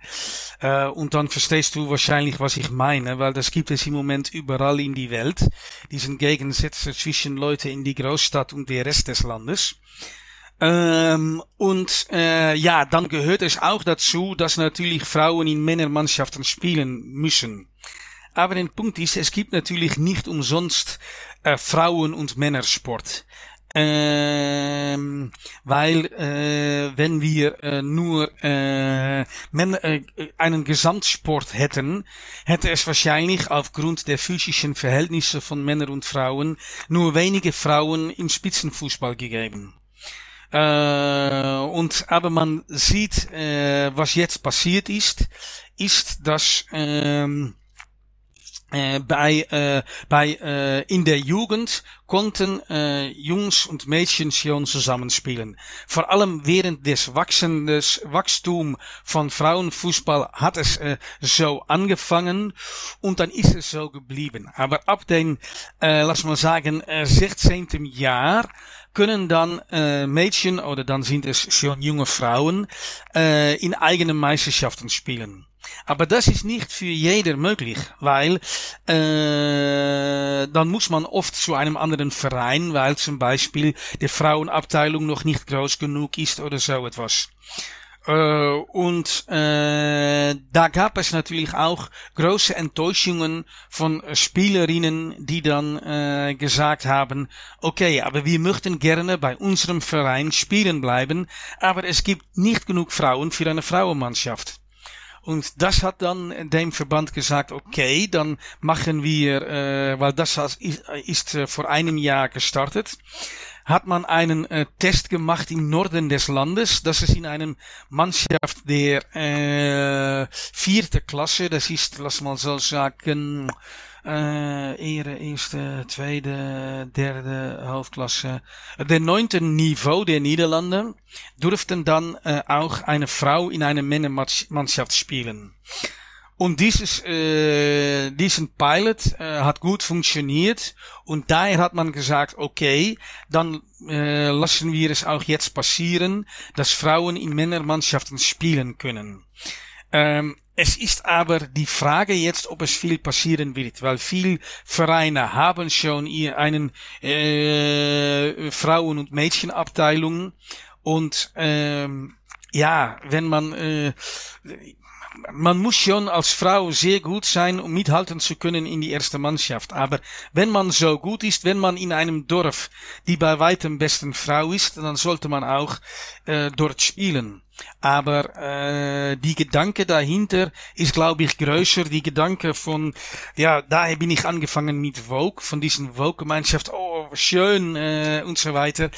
Äh, und dann verstehst du wahrscheinlich, was ich meine, weil das gibt es im Moment überall in die Welt, diesen Gegensätze zwischen Leute in die Großstadt und der Rest des Landes. Ähm, und äh, ja, dann gehört es auch dazu, dass natürlich Frauen in Männermannschaften spielen müssen. Aber der Punkt ist, es gibt natürlich nicht umsonst äh, Frauen- und Männersport. Ähm, weil äh, wenn wir äh, nur äh, Männer, äh, einen Gesamtsport hätten, hätte es wahrscheinlich aufgrund der physischen Verhältnisse von Männern und Frauen nur wenige Frauen im Spitzenfußball gegeben. Äh, und aber man sieht, äh, was jetzt passiert ist, ist, dass ähm, äh, bei, äh, bei äh, in der Jugend konnten äh, Jungs und Mädchen schon zusammenspielen. Vor allem während des wachsendes Wachstum von Frauenfußball hat es äh, so angefangen und dann ist es so geblieben. Aber ab den, äh, lass mal sagen, äh, 16. Jahr können dann äh, Mädchen oder dann sind es schon junge Frauen äh, in eigenen Meisterschaften spielen. Aber das ist nicht für jeder möglich, weil äh, dann muss man oft zu einem anderen Verein, weil zum Beispiel die Frauenabteilung noch nicht groß genug ist oder so etwas. Äh, und äh, da gab es natürlich auch große Enttäuschungen von Spielerinnen, die dann äh, gesagt haben, okay, aber wir möchten gerne bei unserem Verein spielen bleiben, aber es gibt nicht genug Frauen für eine Frauenmannschaft. Und das hat dann dem Verband gesagt, okay, dann machen wir, äh, weil das ist, ist vor einem Jahr gestartet, hat man einen äh, Test gemacht im Norden des Landes. Das ist in einem Mannschaft der äh, vierte Klasse. Das ist, lass mal so sagen, äh, ihre erste, tweede, derde Hoofdklasse. Der neunte Niveau der Niederlande durften dann äh, auch eine Frau in einer Männermannschaft spielen. Und dieses, äh, diesen Pilot äh, hat gut funktioniert und daher hat man gesagt, okay, dann äh, lassen wir es auch jetzt passieren, dass Frauen in Männermannschaften spielen können. Ähm, es ist aber die Frage jetzt, ob es viel passieren wird, weil viele Vereine haben schon einen äh, Frauen- und Mädchenabteilung und ähm, ja, wenn man äh, man muss schon als Frau sehr gut sein, um mithalten zu können in die erste Mannschaft. Aber wenn man so gut ist, wenn man in einem Dorf die bei weitem besten Frau ist, dann sollte man auch äh, dort spielen. Aber äh, die Gedanke dahinter ist, glaube ich, größer. Die Gedanke von, ja, daher bin ich angefangen mit Vogue, von diesen Vogue-Gemeinschaft, oh, schön äh, und so weiter,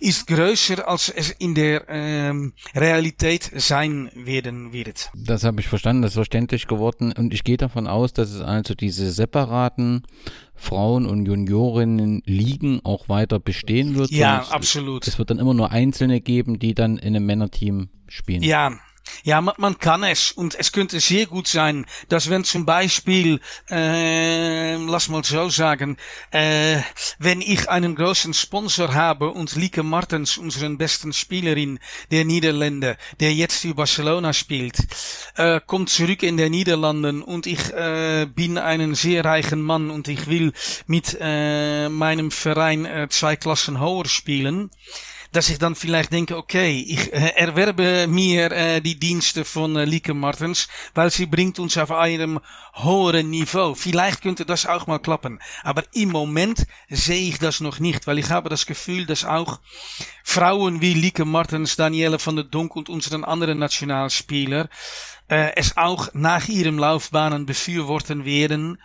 ist größer, als es in der ähm, Realität sein werden wird. Das habe ich verstanden, das ist verständlich geworden. Und ich gehe davon aus, dass es also diese separaten Frauen- und Juniorinnen Ligen auch weiter bestehen wird. Ja, absolut. Es wird dann immer nur Einzelne geben, die dann in einem Männerteam spielen. Ja, Ja, man, man kann es. Und es könnte sehr gut sein, dass wenn zum Beispiel, äh, lass mal so sagen, äh, wenn ich einen großen Sponsor habe und Lieke Martens, unseren besten Spielerin der Niederländer, der jetzt für Barcelona spielt, äh, kommt zurück in der Niederlanden und ich äh, bin einen sehr reichen Mann und ich will mit äh, meinem Verein äh, zwei Klassen höher spielen, dass ich dann vielleicht denke, okay, ich äh, erwerbe mir äh, die Dienste von äh, Lieke Martens, weil sie bringt uns auf einem höheren Niveau. Vielleicht könnte das auch mal klappen. Aber im Moment sehe ich das noch nicht, weil ich habe das Gefühl, dass auch Frauen wie Lieke Martens, Danielle van der Donk und unseren anderen Nationalspieler äh, es auch nach ihrem Laufbahnen befürworten werden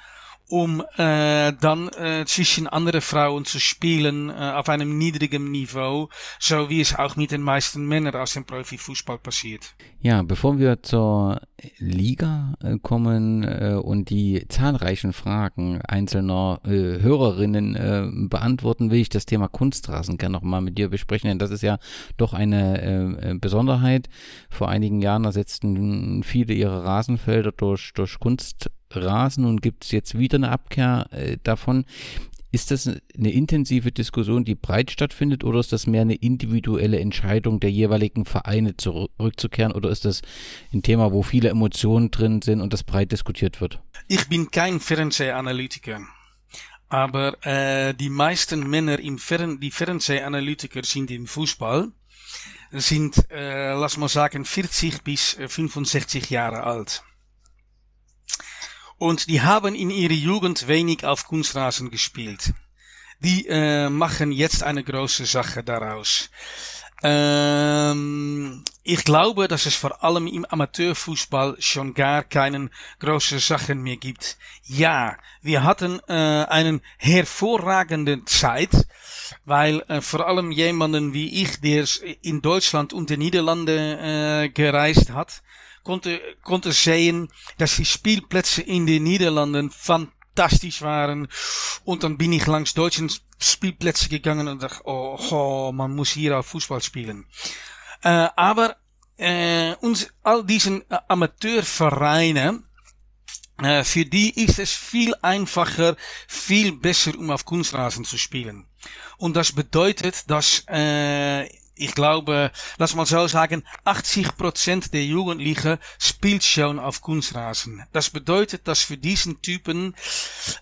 um äh, dann äh, zwischen andere Frauen zu spielen äh, auf einem niedrigen Niveau, so wie es auch mit den meisten Männern aus dem Profifußball passiert. Ja, bevor wir zur Liga äh, kommen äh, und die zahlreichen Fragen einzelner äh, Hörerinnen äh, beantworten, will ich das Thema Kunstrasen gerne nochmal mit dir besprechen, denn das ist ja doch eine äh, Besonderheit. Vor einigen Jahren ersetzten viele ihre Rasenfelder durch, durch Kunst Rasen und gibt es jetzt wieder eine Abkehr äh, davon. Ist das eine intensive Diskussion, die breit stattfindet, oder ist das mehr eine individuelle Entscheidung der jeweiligen Vereine zurückzukehren, oder ist das ein Thema, wo viele Emotionen drin sind und das breit diskutiert wird? Ich bin kein Fernsehanalytiker. Aber äh, die meisten Männer, im Fern die Fernsehanalytiker sind im Fußball, sind, äh, lass mal sagen, 40 bis 65 Jahre alt. Und die haben in ihrer Jugend wenig auf Kunstrasen gespielt. Die äh, machen jetzt eine große Sache daraus. Ähm, ich glaube, dass es vor allem im Amateurfußball schon gar keinen großen Sachen mehr gibt. Ja, wir hatten äh, einen hervorragenden Zeit, weil äh, vor allem jemanden wie ich, der in Deutschland und den Niederlanden äh, gereist hat, konnte, konnte sehen, dass die Spielplätze in den Niederlanden fantastisch waren. Und dann bin ich langs deutschen Spielplätze gegangen und dachte, oh, oh man muss hier auch Fußball spielen. Äh, aber äh, uns, all diesen äh, Amateurvereine, äh, für die ist es viel einfacher, viel besser, um auf Kunstrasen zu spielen. Und das bedeutet, dass äh, ich glaube, lass mal so sagen, 80% der Jugendlichen spielt schon auf Kunstrasen. Das bedeutet, dass für diesen Typen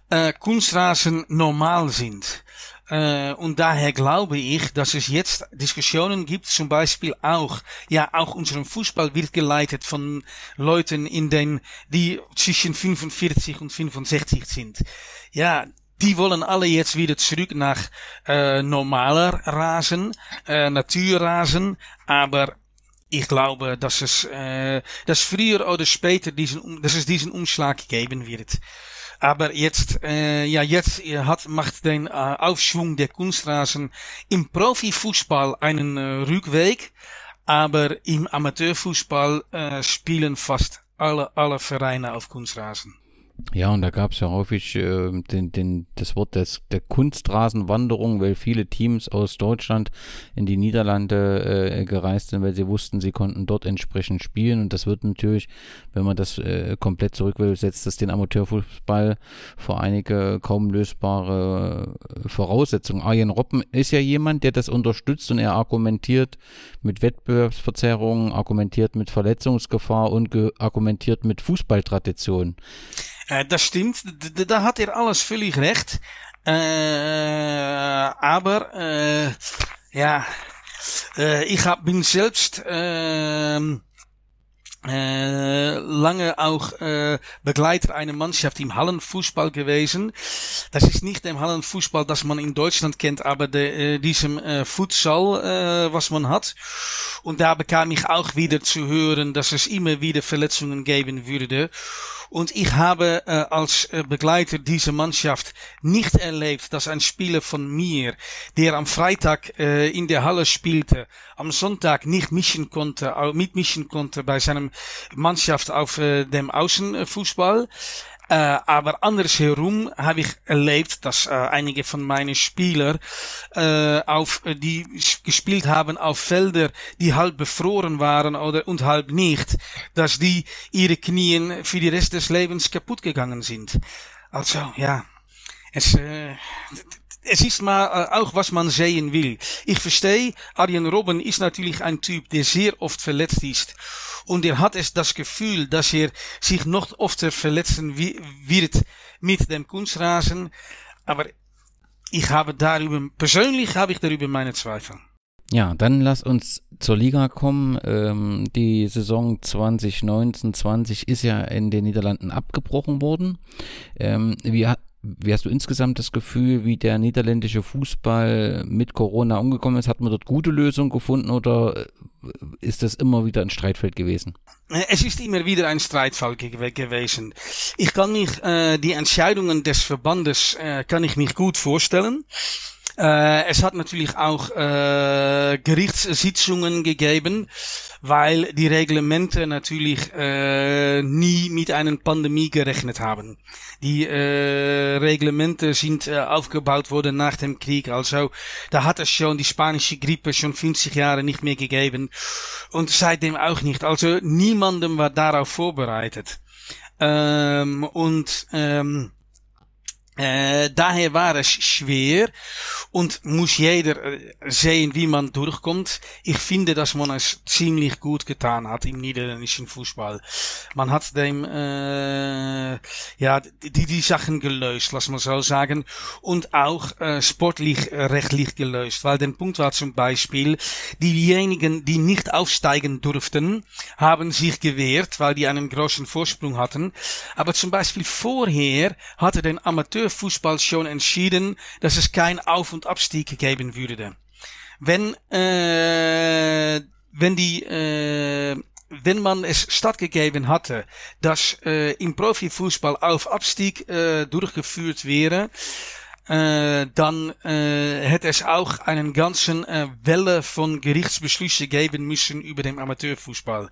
äh, Kunstrasen normal sind. Äh, und daher glaube ich, dass es jetzt Diskussionen gibt, zum Beispiel auch, ja, auch unseren Fußball wird geleitet von Leuten in den, die zwischen 45 und 65 sind. Ja, die wollen alle jetzt wieder zurück nach äh, normaler Rasen, äh, Naturrasen, aber ich glaube, dass es, äh, dass früher oder später diesen, dass es diesen Umschlag geben wird. Aber jetzt, äh, ja, jetzt hat, macht den Aufschwung der Kunstrasen im Profifußball einen Rückweg, aber im Amateurfußball äh, spielen fast alle, alle Vereine auf Kunstrasen. Ja, und da gab es ja häufig äh, den, den, das Wort des, der Kunstrasenwanderung, weil viele Teams aus Deutschland in die Niederlande äh, gereist sind, weil sie wussten, sie konnten dort entsprechend spielen. Und das wird natürlich, wenn man das äh, komplett zurück will, setzt das den Amateurfußball vor einige kaum lösbare äh, Voraussetzungen. Arjen Robben ist ja jemand, der das unterstützt und er argumentiert mit Wettbewerbsverzerrungen, argumentiert mit Verletzungsgefahr und argumentiert mit Fußballtradition. Äh, das stimmt, da hat er alles völlig recht. Äh, aber äh, ja, ich hab, bin selbst äh, äh, lange auch äh, Begleiter einer Mannschaft im Hallenfußball gewesen. Das ist nicht dem Hallenfußball, das man in Deutschland kennt, aber de, äh, diesem Futsal, was man hat. Und da bekam ich auch wieder zu hören, dass es immer wieder Verletzungen geben würde. Und ich habe äh, als äh, Begleiter dieser Mannschaft nicht erlebt, dass ein Spieler von mir, der am Freitag äh, in der Halle spielte, am Sonntag nicht mischen konnte, mitmischen konnte bei seinem Mannschaft auf äh, dem Außenfußball. Äh, aber andersherum habe ich erlebt, dass äh, einige von meinen Spielern äh, auf die gespielt haben auf Felder, die halb befroren waren oder und halb nicht, dass die ihre Knien für die Rest des Lebens kaputt gegangen sind. Also ja, es äh, es ist mal auch, was man sehen will. Ich verstehe, Arjen Robben ist natürlich ein Typ, der sehr oft verletzt ist. Und er hat es das Gefühl, dass er sich noch öfter verletzen wird mit dem Kunstrasen. Aber ich habe darüber, persönlich habe ich darüber meine Zweifel. Ja, dann lass uns zur Liga kommen. Ähm, die Saison 2019-20 ist ja in den Niederlanden abgebrochen worden. Ähm, wie, wie hast du insgesamt das Gefühl, wie der niederländische Fußball mit Corona umgekommen ist? Hat man dort gute Lösungen gefunden oder äh, ist das immer wieder ein Streitfeld gewesen? Es ist immer wieder ein Streitfall ge gewesen. Ich kann mich äh, die Entscheidungen des Verbandes äh, kann ich mich gut vorstellen. Äh, es hat natürlich auch äh, Gerichtssitzungen gegeben, weil die Reglemente natürlich äh, nie mit einer Pandemie gerechnet haben. Die äh, Reglemente sind äh, aufgebaut worden nach dem Krieg. Also da hat es schon die spanische Grippe schon 50 Jahre nicht mehr gegeben und seitdem auch nicht. Also niemandem war darauf vorbereitet. Ähm, und ähm, äh, daher war es schwer und muss jeder sehen, wie man durchkommt. Ich finde, dass man es ziemlich gut getan hat im niederländischen Fußball. Man hat dem, äh, ja, die, die Sachen gelöst, lass mal so sagen, und auch äh, sportlich rechtlich gelöst, weil der Punkt war zum Beispiel, diejenigen, die nicht aufsteigen durften, haben sich gewehrt, weil die einen großen Vorsprung hatten. Aber zum Beispiel vorher hatte den Amateur Amateurfußball schon entschieden, dass es kein Auf- und Abstieg geben würde. Wenn, äh, wenn die, äh, wenn man es stattgegeben hatte, dass äh, im Profifußball auf Abstieg äh, durchgeführt wäre, äh, dann äh, hätte es auch einen ganzen äh, Welle von Gerichtsbeschlüsse geben müssen über den Amateurfußball.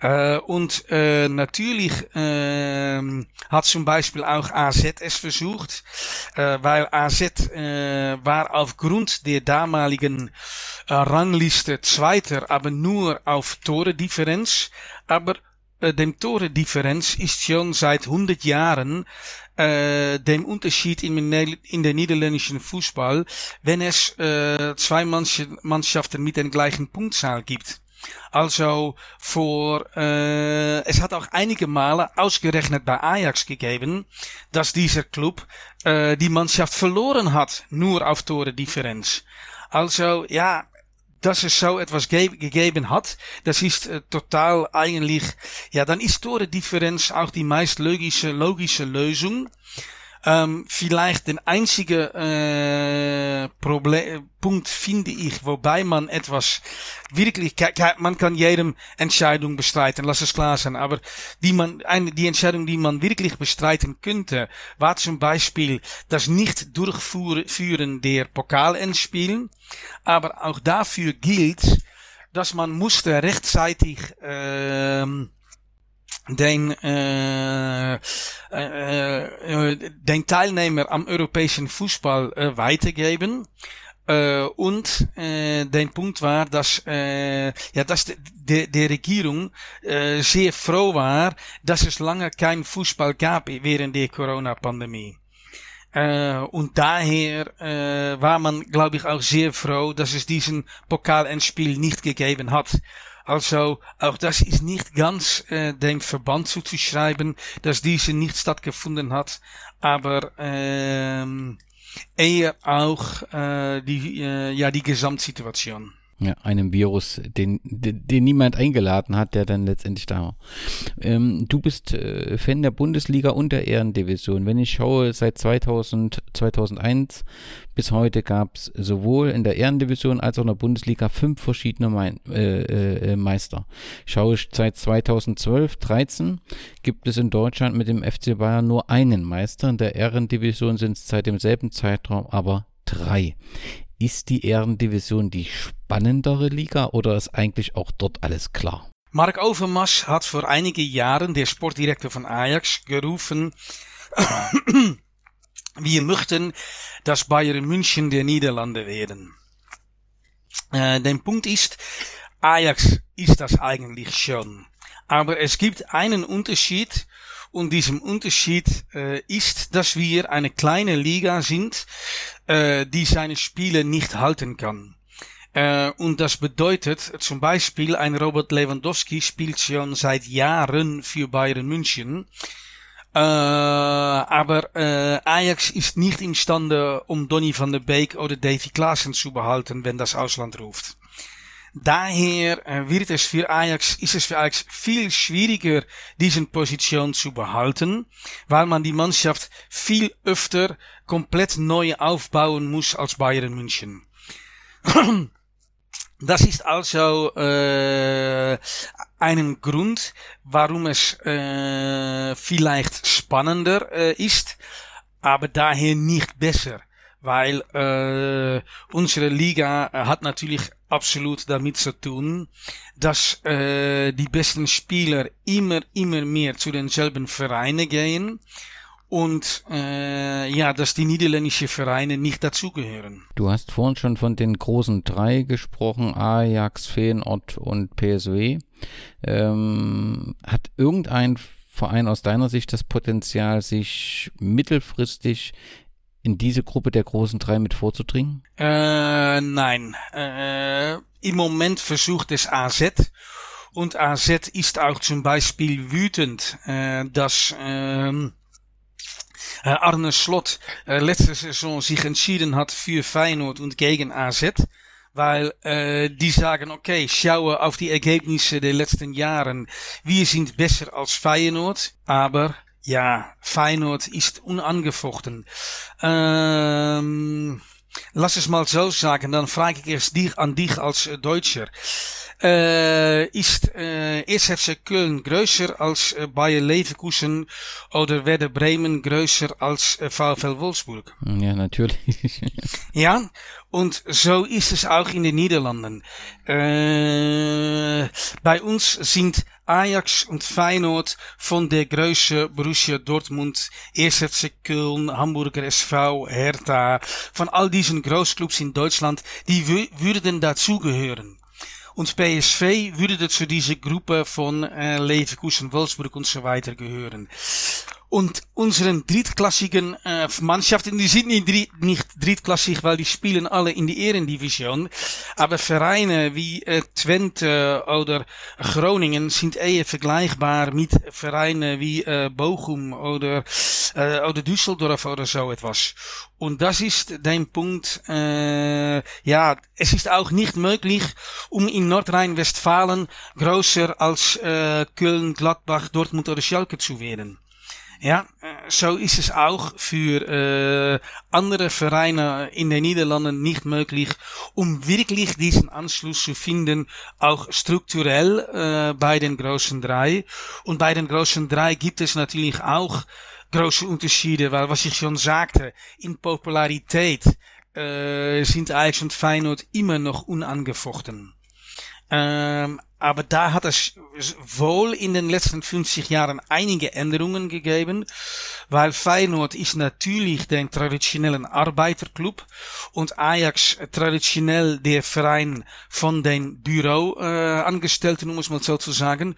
Äh, und äh, natürlich äh, hat zum Beispiel auch AZ es versucht, äh, weil AZ äh, war aufgrund der damaligen äh, Rangliste Zweiter, aber nur auf Tore-Differenz. Aber äh, dem Tore-Differenz ist schon seit 100 Jahren äh, dem Unterschied in, in der niederländischen Fußball, wenn es äh, zwei Mannschaften mit der gleichen Punktzahl gibt. Also vor, äh, es hat auch einige Male ausgerechnet bei Ajax gegeben, dass dieser Club äh, die Mannschaft verloren hat, nur auf Tore-Differenz. Also ja, dass es so etwas ge gegeben hat, das ist äh, total eigentlich, ja, dann ist Tore-Differenz auch die meist logische, logische Lösung. Ähm, vielleicht den einzige äh, Problem, Punkt finde ich, wobei man etwas wirklich, man kann jedem Entscheidung bestreiten, lass es klar sein, aber die man, eine, die Entscheidung, die man wirklich bestreiten könnte, war zum Beispiel das nicht durchführen der Pokalendspielen, aber auch dafür gilt, dass man musste rechtzeitig ähm, den, äh, äh, äh, den Teilnehmer am europäischen Fußball äh, weitergeben. Äh, und äh, der Punkt war, dass, äh, ja, dass de, de Regierung äh, sehr froh war, dass es lange kein Fußball gab während der Corona-Pandemie. Äh, und daher äh, war man, glaube ich, auch sehr froh, dass es diesen Pokalendspiel nicht gegeben hat. Also auch das ist nicht ganz äh, dem Verband zuzuschreiben, dass diese nicht stattgefunden hat, aber ähm, eher auch äh, die, äh, ja, die Gesamtsituation. Ja, einem Virus, den, den, den niemand eingeladen hat, der dann letztendlich da war. Ähm, du bist äh, Fan der Bundesliga und der Ehrendivision. Wenn ich schaue, seit 2000, 2001 bis heute gab es sowohl in der Ehrendivision als auch in der Bundesliga fünf verschiedene Me äh, äh, äh Meister. Schaue ich seit 2012, 13 gibt es in Deutschland mit dem FC Bayern nur einen Meister. In der Ehrendivision sind es seit demselben Zeitraum aber drei. Ist die Ehrendivision die spannendere Liga oder ist eigentlich auch dort alles klar? Mark Overmars hat vor einigen Jahren, der Sportdirektor von Ajax, gerufen, wir möchten, dass Bayern München der Niederlande werden. Äh, der Punkt ist, Ajax ist das eigentlich schon. Aber es gibt einen Unterschied und diesem Unterschied äh, ist, dass wir eine kleine Liga sind, äh, die seine Spiele nicht halten kann. Äh, und das bedeutet zum Beispiel, ein Robert Lewandowski spielt schon seit Jahren für Bayern München. Äh, aber äh, Ajax ist nicht imstande, um Donny van der Beek oder Davy Klaassen zu behalten, wenn das Ausland ruft. Daher äh, wird es für Ajax, ist es für Ajax viel schwieriger, diesen Position zu behalten, weil man die Mannschaft viel öfter komplett neu aufbauen muss als Bayern München. Das ist also äh, einen Grund, warum es äh, vielleicht spannender ist, aber daher nicht besser. Weil äh, unsere Liga hat natürlich absolut damit zu tun, dass äh, die besten Spieler immer, immer mehr zu denselben Vereinen gehen und äh, ja, dass die niederländischen Vereine nicht dazugehören. Du hast vorhin schon von den großen drei gesprochen, Ajax, Feyenoord und PSW. Ähm, hat irgendein Verein aus deiner Sicht das Potenzial, sich mittelfristig in diese Gruppe der großen drei mit vorzudringen? Äh, nein. Äh, Im Moment versucht es AZ. Und AZ ist auch zum Beispiel wütend, äh, dass ähm, äh, Arne Slot äh, letzte Saison sich entschieden hat für Feyenoord und gegen AZ. Weil äh, die sagen, okay, schauen auf die Ergebnisse der letzten Jahren. Wir sind besser als Feyenoord, aber ja, Feyenoord ist unangefochten. Ähm, lass es mal so sagen, dann frage ich erst dich an dich als Deutscher. Äh, ist äh, SFC Köln größer als Bayer Leverkusen oder Werder Bremen größer als VfL Wolfsburg? Ja, natürlich. ja, und so ist es auch in den Niederlanden. Äh, bei uns sind Ajax und Feyenoord von der Größe Borussia Dortmund, SFC Köln, Hamburger SV, Hertha, von all diesen Großclubs in Deutschland, die würden dazugehören. Und PSV würde zu dieser Gruppe von äh, Leverkusen, Wolfsburg und so weiter gehören. Und unseren drittklassigen äh, Mannschaften, die sind nicht, dritt, nicht drittklassig, weil die spielen alle in die Ehrendivision. Aber Vereine wie äh, Twente oder Groningen sind eher vergleichbar mit Vereinen wie äh, Bochum oder, äh, oder Düsseldorf oder so etwas. Und das ist der Punkt, äh, ja, es ist auch nicht möglich, um in Nordrhein-Westfalen größer als äh, Köln, Gladbach, Dortmund oder Schalke zu werden. Ja, so ist es auch für andere Vereine in den Niederlanden nicht möglich, um wirklich diesen Anschluss zu finden, auch strukturell äh, bei den großen drei. Und bei den großen drei gibt es natürlich auch große Unterschiede, weil was ich schon sagte, in Popularität äh, sind Ajax und Feyenoord immer noch unangefochten. Ähm, aber da hat es wohl in den letzten 50 Jahren einige Änderungen gegeben, weil Feyenoord ist natürlich der traditionellen Arbeiterclub und Ajax traditionell der Verein von den Büroangestellten, äh, um es mal so zu sagen.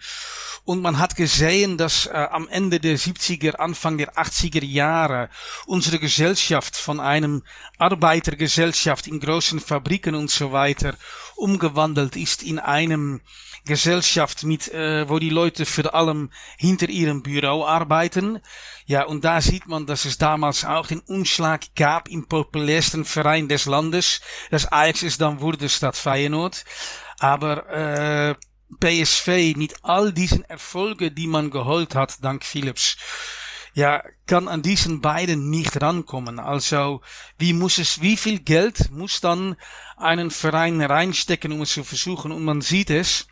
Und man hat gesehen, dass äh, am Ende der 70er, Anfang der 80er Jahre unsere Gesellschaft von einem Arbeitergesellschaft in großen Fabriken und so weiter umgewandelt ist in einem Gesellschaft mit, äh, wo die Leute vor allem hinter ihrem Büro arbeiten. Ja, und da sieht man, dass es damals auch den Umschlag gab im populärsten Verein des Landes. Das Ajax ist dann wurde statt Feyenoord. Aber äh, PSV mit all diesen Erfolgen, die man geholt hat, dank Philips, ja, kann an diesen beiden nicht rankommen. Also, wie muss es, wie viel Geld muss dann einen Verein reinstecken, um es zu versuchen? Und man sieht es,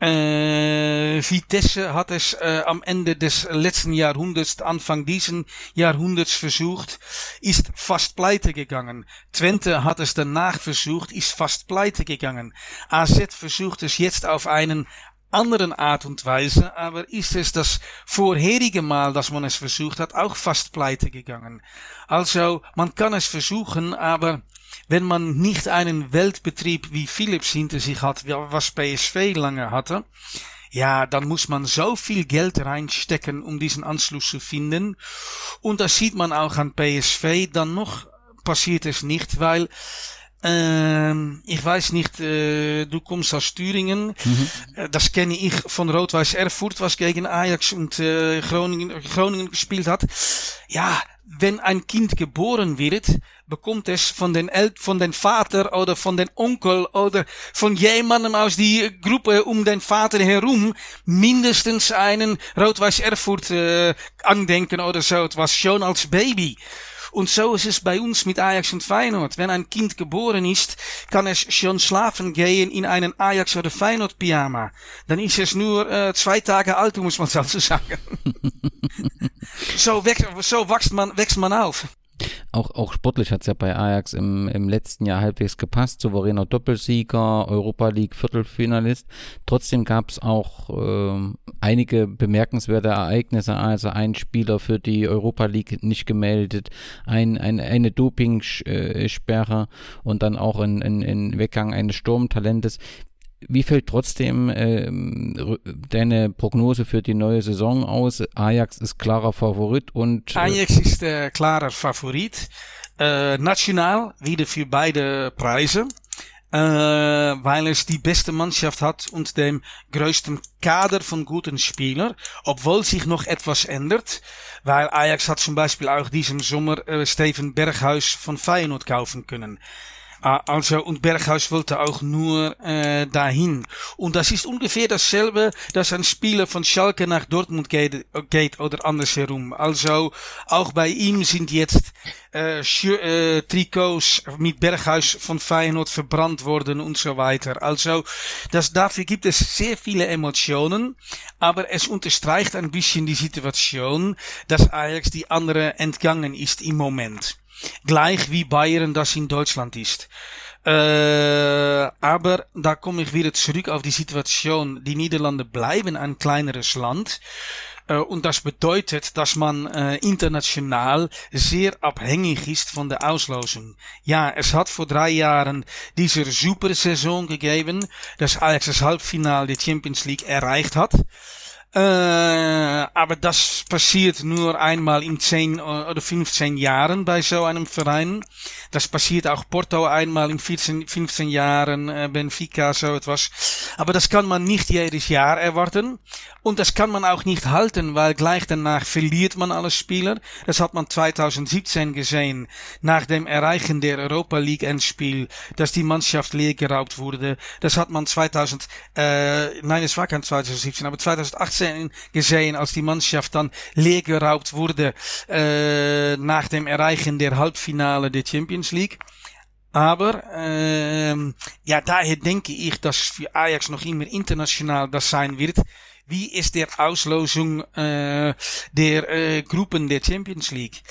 äh, Vitesse hat es äh, am Ende des letzten Jahrhunderts, Anfang diesen Jahrhunderts versucht, ist fast pleite gegangen. Twente hat es danach versucht, ist fast pleite gegangen. AZ versucht es jetzt auf einen anderen Art und Weise, aber ist es das vorherige Mal, dass man es versucht hat, auch fast pleite gegangen. Also, man kann es versuchen, aber wenn man nicht einen Weltbetrieb wie Philips hinter sich hat, was PSV lange hatte, ja, dann muss man so viel Geld reinstecken, um diesen Anschluss zu finden. Und das sieht man auch an PSV. Dann noch passiert es nicht, weil ähm, ich weiß nicht, äh, du kommst aus Thüringen. Mhm. Äh, das kenne ich von Rot-Weiß Erfurt, was gegen Ajax und äh, Groningen, Groningen gespielt hat. Ja, wenn ein Kind geboren wird, bekommt es von den El von den Vater oder von den Onkel oder von jemandem aus die Gruppe um den Vater herum mindestens einen Rot-Weiß Erfurt äh, Andenken oder so etwas schon als Baby. Und so ist es bei uns mit Ajax und Feyenoord. Wenn ein Kind geboren ist, kann es schon schlafen gehen in einen Ajax oder Feyenoord Pyjama. Dann ist es nur äh, zwei Tage alt, muss man so sagen. so, wächst, so wächst man, wächst man auf. Auch, auch sportlich hat es ja bei Ajax im, im letzten Jahr halbwegs gepasst. Souveräner Doppelsieger, Europa League Viertelfinalist. Trotzdem gab es auch äh, einige bemerkenswerte Ereignisse. Also ein Spieler für die Europa League nicht gemeldet, ein, ein, eine Dopingsperre und dann auch ein, ein, ein Weggang eines Sturmtalentes. Wie fällt trotzdem äh, deine Prognose für die neue Saison aus? Ajax ist klarer Favorit und. Äh Ajax ist der klarer Favorit. Äh, national wieder für beide Preise. Äh, weil es die beste Mannschaft hat und dem größten Kader von guten Spielern, obwohl sich noch etwas ändert, weil Ajax hat zum Beispiel auch diesen Sommer äh, Steven Berghuis von Feyenoord kaufen können. Ah, also, und Berghaus wollte auch nur äh, dahin. Und das ist ungefähr dasselbe, dass ein Spieler von Schalke nach Dortmund geht, geht oder andersherum. Also, auch bei ihm sind jetzt äh, äh, Trikots mit Berghaus von Feyenoord verbrannt worden und so weiter. Also, das, dafür gibt es sehr viele Emotionen, aber es unterstreicht ein bisschen die Situation, dass Ajax die andere entgangen ist im Moment. Gleich wie Bayern das in Deutschland ist. Äh, aber da komme ich wieder zurück auf die Situation. Die Niederlande bleiben ein kleineres Land. Äh, und das bedeutet, dass man äh, international sehr abhängig ist von der Auslosung. Ja, es hat vor drei Jahren diese super Saison gegeben, dass Ajax das Halbfinale der Champions League erreicht hat. Äh, aber das passiert nur einmal in 10 oder 15 Jahren bei so einem Verein. Das passiert auch Porto einmal in 14, 15 Jahren, äh, Benfica, so etwas. Aber das kann man nicht jedes Jahr erwarten. Und das kann man auch nicht halten, weil gleich danach verliert man alle Spieler. Das hat man 2017 gesehen, nach dem Erreichen der Europa League Endspiel, dass die Mannschaft leer geraubt wurde. Das hat man 2000, äh, nein, es war kein 2017, aber 2018 gesehen, als die Mannschaft dann leer geraubt wurde, äh, nach dem Erreichen der Halbfinale der Champions League. Aber ähm, ja, daher denke ich, dass für Ajax noch immer international das sein wird wie ist der Auslosung der äh, Gruppen der Champions League?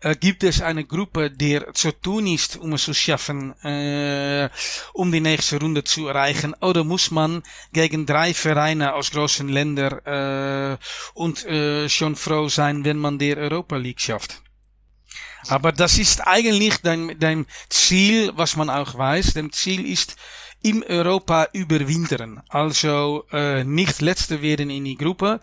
Äh, gibt es eine Gruppe, der zu tun ist, um es zu schaffen, äh, um die nächste Runde zu erreichen? Oder muss man gegen drei Vereine aus großen Ländern äh, und äh, schon froh sein, wenn man der Europa League schafft? Aber das ist eigentlich dein, dein Ziel, was man auch weiß. Dem Ziel ist, im Europa überwintern. Also äh, nicht letzte werden in die Gruppe.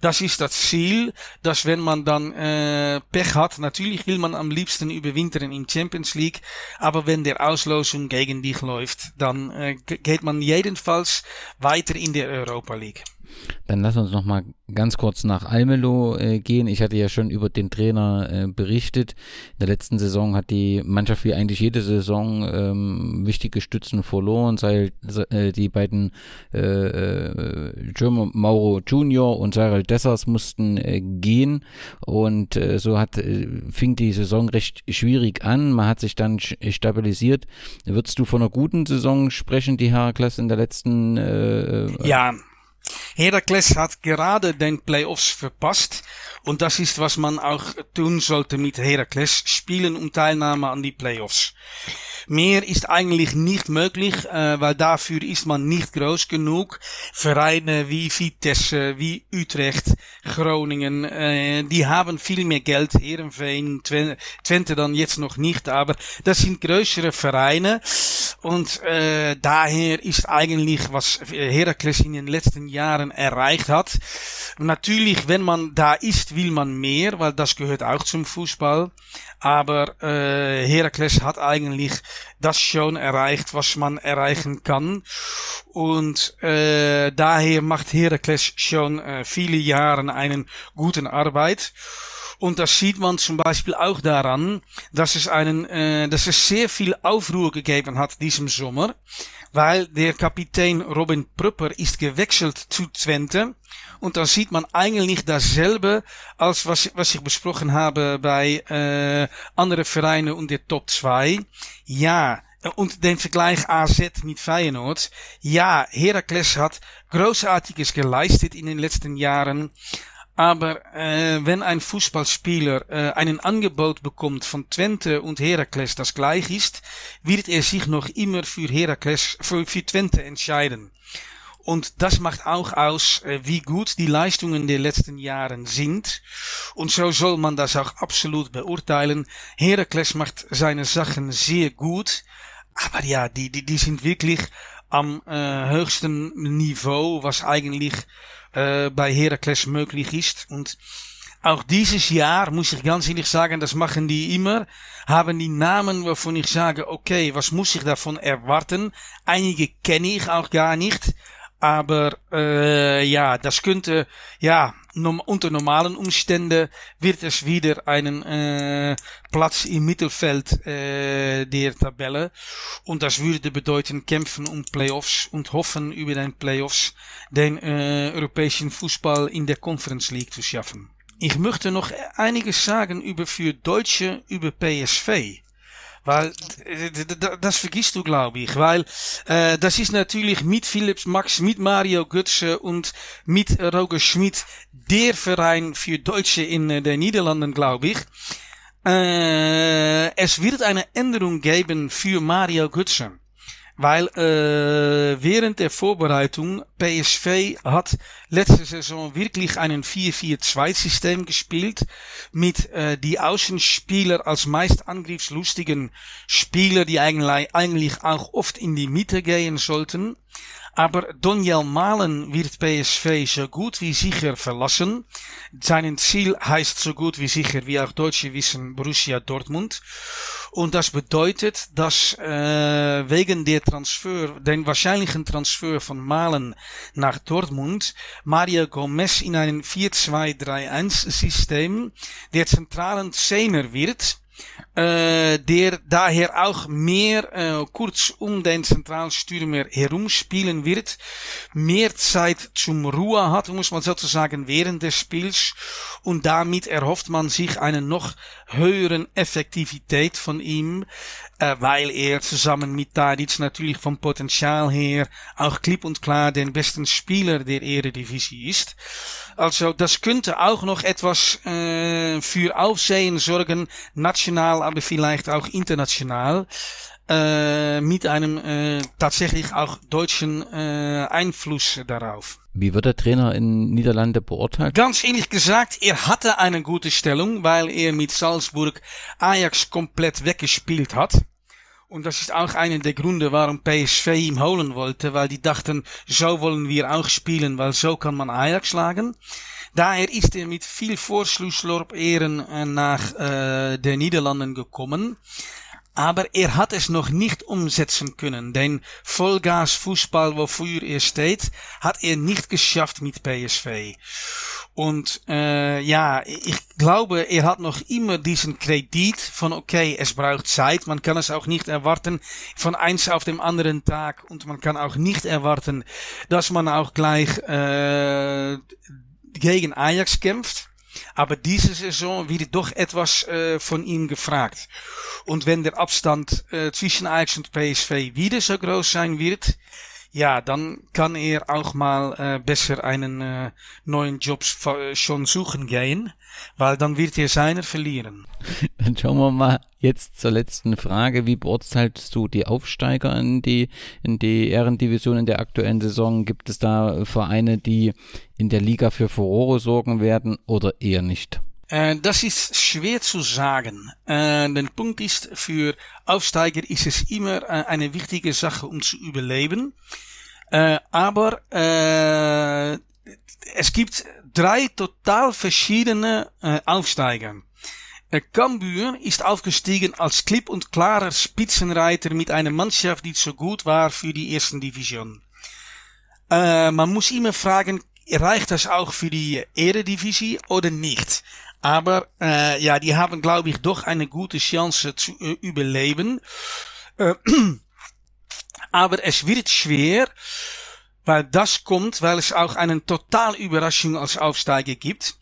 Das ist das Ziel, dass wenn man dann äh, Pech hat, natürlich will man am liebsten überwintern in Champions League, aber wenn der Auslosung gegen dich läuft, dann äh, geht man jedenfalls weiter in der Europa League. Dann lass uns noch mal ganz kurz nach Almelo äh, gehen. Ich hatte ja schon über den Trainer äh, berichtet. In der letzten Saison hat die Mannschaft wie eigentlich jede Saison ähm, wichtige Stützen verloren, sei äh, die beiden äh, äh, German Mauro Junior und Cyril Dessers mussten äh, gehen und äh, so hat äh, fing die Saison recht schwierig an. Man hat sich dann stabilisiert. Würdest du von einer guten Saison sprechen, die Herakles in der letzten? Äh, ja, Heracles hat gerade den Playoffs verpasst. Und das ist, was man auch tun sollte mit Heracles. Spielen um Teilnahme an die Playoffs. Mehr ist eigentlich nicht möglich, äh, weil dafür ist man nicht groß genug. Vereine wie Vitesse, wie Utrecht, Groningen, äh, die haben viel mehr Geld. Ehrenveen, Twente dann jetzt noch nicht, aber das sind größere Vereine. Und äh, daher ist eigentlich, was Heracles in den letzten Jahren erreicht hat. Natürlich, wenn man da ist, will man mehr, weil das gehört auch zum Fußball. Aber äh, Heracles hat eigentlich das schon erreicht, was man erreichen kann. Und äh, daher macht Heracles schon äh, viele Jahre einen guten Arbeit. Und das sieht man zum Beispiel auch daran, dass es einen, äh, dass es sehr viel Aufruhr gegeben hat diesem Sommer, weil der Kapitän Robin Prupper ist gewechselt zu Twente und da sieht man eigentlich dasselbe, als was, was ich besprochen habe bei äh, andere Vereine und der Top 2. Ja, und den Vergleich AZ mit Feyenoord. Ja, Heracles hat großartiges geleistet in den letzten Jahren. Aber äh, wenn ein Fußballspieler äh, einen Angebot bekommt von Twente und Heracles, das gleich ist, wird er sich noch immer für Heracles, für, für Twente entscheiden. Und das macht auch aus, äh, wie gut die Leistungen der letzten Jahren sind. Und so soll man das auch absolut beurteilen. Heracles macht seine Sachen sehr gut. Aber ja, die, die, die sind wirklich am äh, höchsten Niveau, was eigentlich äh, bei Heracles möglich ist. Und auch dieses Jahr, muss ich ganz ehrlich sagen, das machen die immer, haben die Namen, wovon ich sage, okay, was muss ich davon erwarten? Einige kenne ich auch gar nicht. Aber äh, ja, das könnte, ja, nom unter normalen Umständen wird es wieder einen äh, Platz im Mittelfeld äh, der Tabelle. Und das würde bedeuten kämpfen um Playoffs und hoffen über den Playoffs den äh, europäischen Fußball in der Conference League zu schaffen. Ich möchte noch einiges sagen über für Deutsche über PSV. Weil, das vergisst du, glaube ich. Weil, äh, das ist natürlich mit Philips Max, mit Mario Götze und mit Roger Schmidt der Verein für Deutsche in äh, den Niederlanden, glaube ich. Äh, es wird eine Änderung geben für Mario Götze. Weil äh, während der Vorbereitung PSV hat letzte Saison wirklich einen 4-4-2-System gespielt mit äh, die Außenspieler als meist angriffslustigen Spieler, die eigentlich, eigentlich auch oft in die Mitte gehen sollten. Aber Daniel Malen wird PSV so gut wie sicher verlassen. Sein Ziel heißt so gut wie sicher, wie auch Deutsche wissen, Borussia Dortmund. Und das bedeutet, dass äh, wegen der Transfer, den wahrscheinlichen Transfer von Malen nach Dortmund, Mario Gomez in einem 4-2-3-1 System der zentralen Zehner wird äh, der daher auch mehr äh, kurz um den Zentralstürmer herumspielen wird, mehr Zeit zum Ruhe hat, muss man sozusagen während des Spiels. Und damit erhofft man sich eine noch höheren Effektivität von ihm, äh, weil er zusammen mit Tadic natürlich vom Potenzial her auch klipp und klar den besten Spieler der Eredivisie ist. Also das könnte auch noch etwas äh, für Aufsehen sorgen, national, aber vielleicht auch international. Äh, mit einem äh, tatsächlich auch deutschen äh, Einfluss darauf. Wie wird der Trainer in Niederlande beurteilt? Ganz ehrlich gesagt, er hatte eine gute Stellung, weil er mit Salzburg Ajax komplett weggespielt hat. Und das ist auch einer der Gründe, warum PSV ihm holen wollte, weil die dachten, so wollen wir auch spielen, weil so kann man Ajax schlagen. Daher ist er mit viel Vorschlusslorbeeren äh, nach äh, den Niederlanden gekommen. Aber er hat es noch nicht umsetzen können. Den Vollgas-Fußball, wofür er steht, hat er nicht geschafft mit PSV. Und äh, ja, ich glaube, er hat noch immer diesen Kredit von, okay, es braucht Zeit, man kann es auch nicht erwarten von eins auf dem anderen Tag und man kann auch nicht erwarten, dass man auch gleich äh, gegen Ajax kämpft. Aber diese Saison wird doch etwas äh, von ihm gefragt. Und wenn der Abstand äh, zwischen Ajax und PSV wieder so groß sein wird, ja, dann kann er auch mal äh, besser einen äh, neuen Job schon suchen gehen, weil dann wird er seiner verlieren. Dann schauen wir mal jetzt zur letzten Frage. Wie beurteilst du die Aufsteiger in die, in die Ehrendivision in der aktuellen Saison? Gibt es da Vereine, die in der Liga für Furore sorgen werden oder eher nicht? Äh, das ist schwer zu sagen. Äh, der Punkt ist, für Aufsteiger ist es immer äh, eine wichtige Sache, um zu überleben. Äh, aber äh, es gibt drei total verschiedene äh, Aufsteiger. Cambuur ist aufgestiegen als klipp und klarer Spitzenreiter mit einer Mannschaft, die so gut war für die ersten Division. man muss immer fragen, reicht das auch für die Eredivisie oder nicht? Aber äh, ja, die haben, glaube ich, doch eine gute Chance zu äh, überleben. Äh, aber es wird schwer, weil das kommt, weil es auch eine Totalüberraschung als Aufsteiger gibt.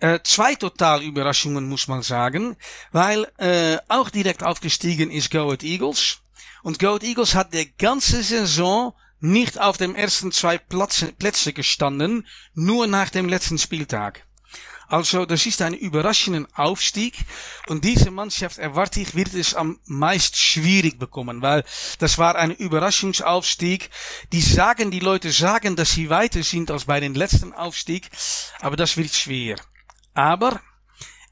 Äh, zwei Totalüberraschungen muss man sagen, weil äh, auch direkt aufgestiegen ist Go Ahead Eagles. Und Go Ahead Eagles hat die ganze Saison nicht auf dem ersten zwei Plätze, Plätze gestanden, nur nach dem letzten Spieltag. Also, das ist ein überraschender Aufstieg. Und diese Mannschaft, erwarte ich, wird es am meist schwierig bekommen, weil das war ein Überraschungsaufstieg. Die sagen, die Leute sagen, dass sie weiter sind als bei den letzten Aufstieg, aber das wird schwer. Aber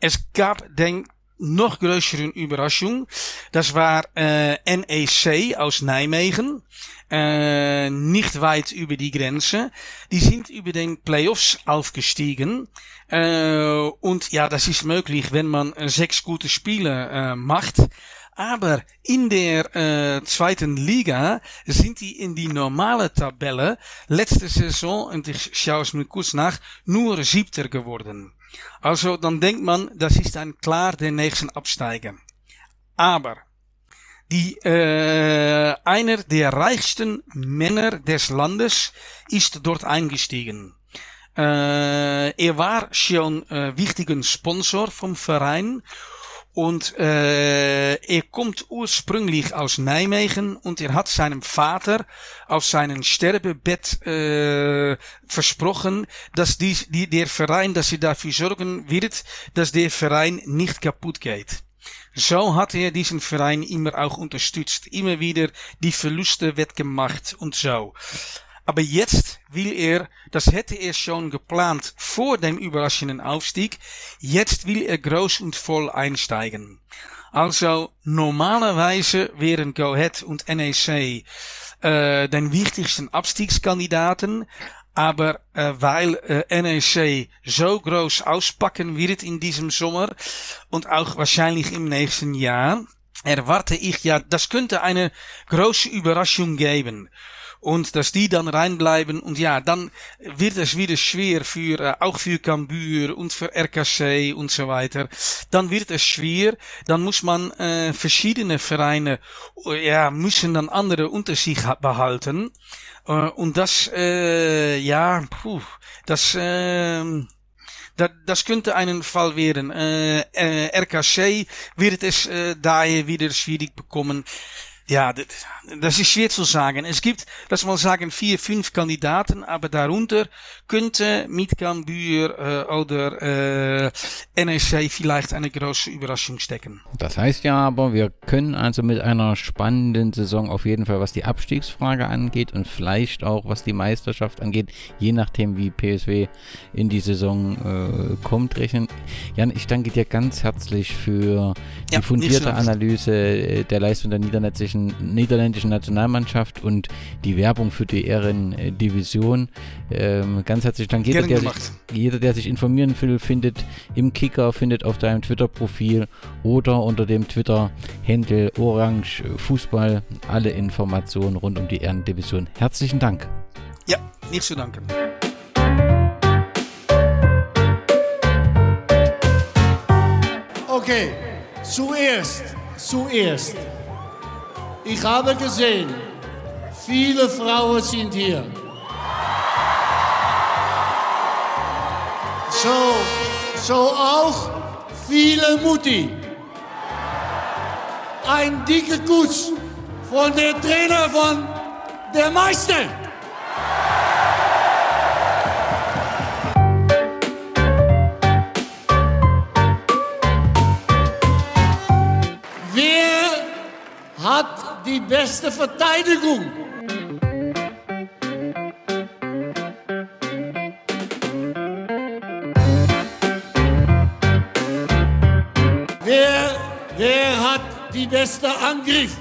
es gab den noch größeren Überraschung. Das war äh, NEC aus Nijmegen äh, nicht weit über die Grenze. Die sind über den Playoffs aufgestiegen. Äh, und ja, das ist möglich, wenn man sechs gute Spiele äh, macht. Aber in der äh, zweiten Liga sind die in die normale Tabelle letzte Saison, und ich schaue es mir kurz nach, nur siebter geworden. Also dann denkt man, das ist ein klar der nächsten Absteiger. Aber die äh, einer der reichsten Männer des Landes ist dort eingestiegen. Äh, er war schon äh, wichtigen Sponsor vom Verein und äh, er kommt ursprünglich aus Nijmegen und er hat seinem Vater auf seinem Sterbebett äh, versprochen, dass die, die, der Verein, dass er dafür sorgen wird, dass der Verein nicht kaputt geht. So hat er diesen Verein immer auch unterstützt, immer wieder die Verluste wettgemacht und so. Aber jetzt will er, das hätte er schon geplant vor dem überraschenden Aufstieg, jetzt will er groß und voll einsteigen. Also normalerweise wären Go Ahead und NEC äh, den wichtigsten Abstiegskandidaten, aber äh, weil äh, NEC so groß auspacken wird in diesem Sommer und auch wahrscheinlich im nächsten Jahr, erwarte ich ja, das könnte eine große Überraschung geben. Und dass die dann reinbleiben und ja, dann wird es wieder schwer für, äh, auch für Cambuur und für RKC und so weiter. Dann wird es schwer, dann muss man äh, verschiedene Vereine, ja, müssen dann andere unter sich behalten. Uh, und das, äh, ja, puh, das, äh, das, das könnte einen Fall werden. Äh, äh, RKC wird es äh, daher wieder schwierig bekommen. Ja, das ist schwer zu sagen. Es gibt, lass mal sagen, vier, fünf Kandidaten, aber darunter könnte mit Cambuur äh, oder äh, NSC vielleicht eine große Überraschung stecken. Das heißt ja aber, wir können also mit einer spannenden Saison auf jeden Fall, was die Abstiegsfrage angeht und vielleicht auch was die Meisterschaft angeht, je nachdem wie PSW in die Saison äh, kommt, rechnen. Jan, ich danke dir ganz herzlich für die ja, fundierte Analyse äh, der Leistung der niederländischen niederländischen, niederländischen Nationalmannschaft und die Werbung für die Ehrendivision. Ähm, ganz herzlichen Dank. Jeder der, sich, jeder, der sich informieren will, findet im Kicker, findet auf deinem Twitter-Profil oder unter dem Twitter-Händel Orange Fußball alle Informationen rund um die Ehrendivision. Herzlichen Dank. Ja, nicht zu danken. Okay, zuerst, zuerst ich habe gesehen, viele Frauen sind hier. So, so auch viele Mutti. Ein dicker Kuss von der Trainer von der Meister. Die beste Verteidigung? Wer, wer hat die beste Angriff?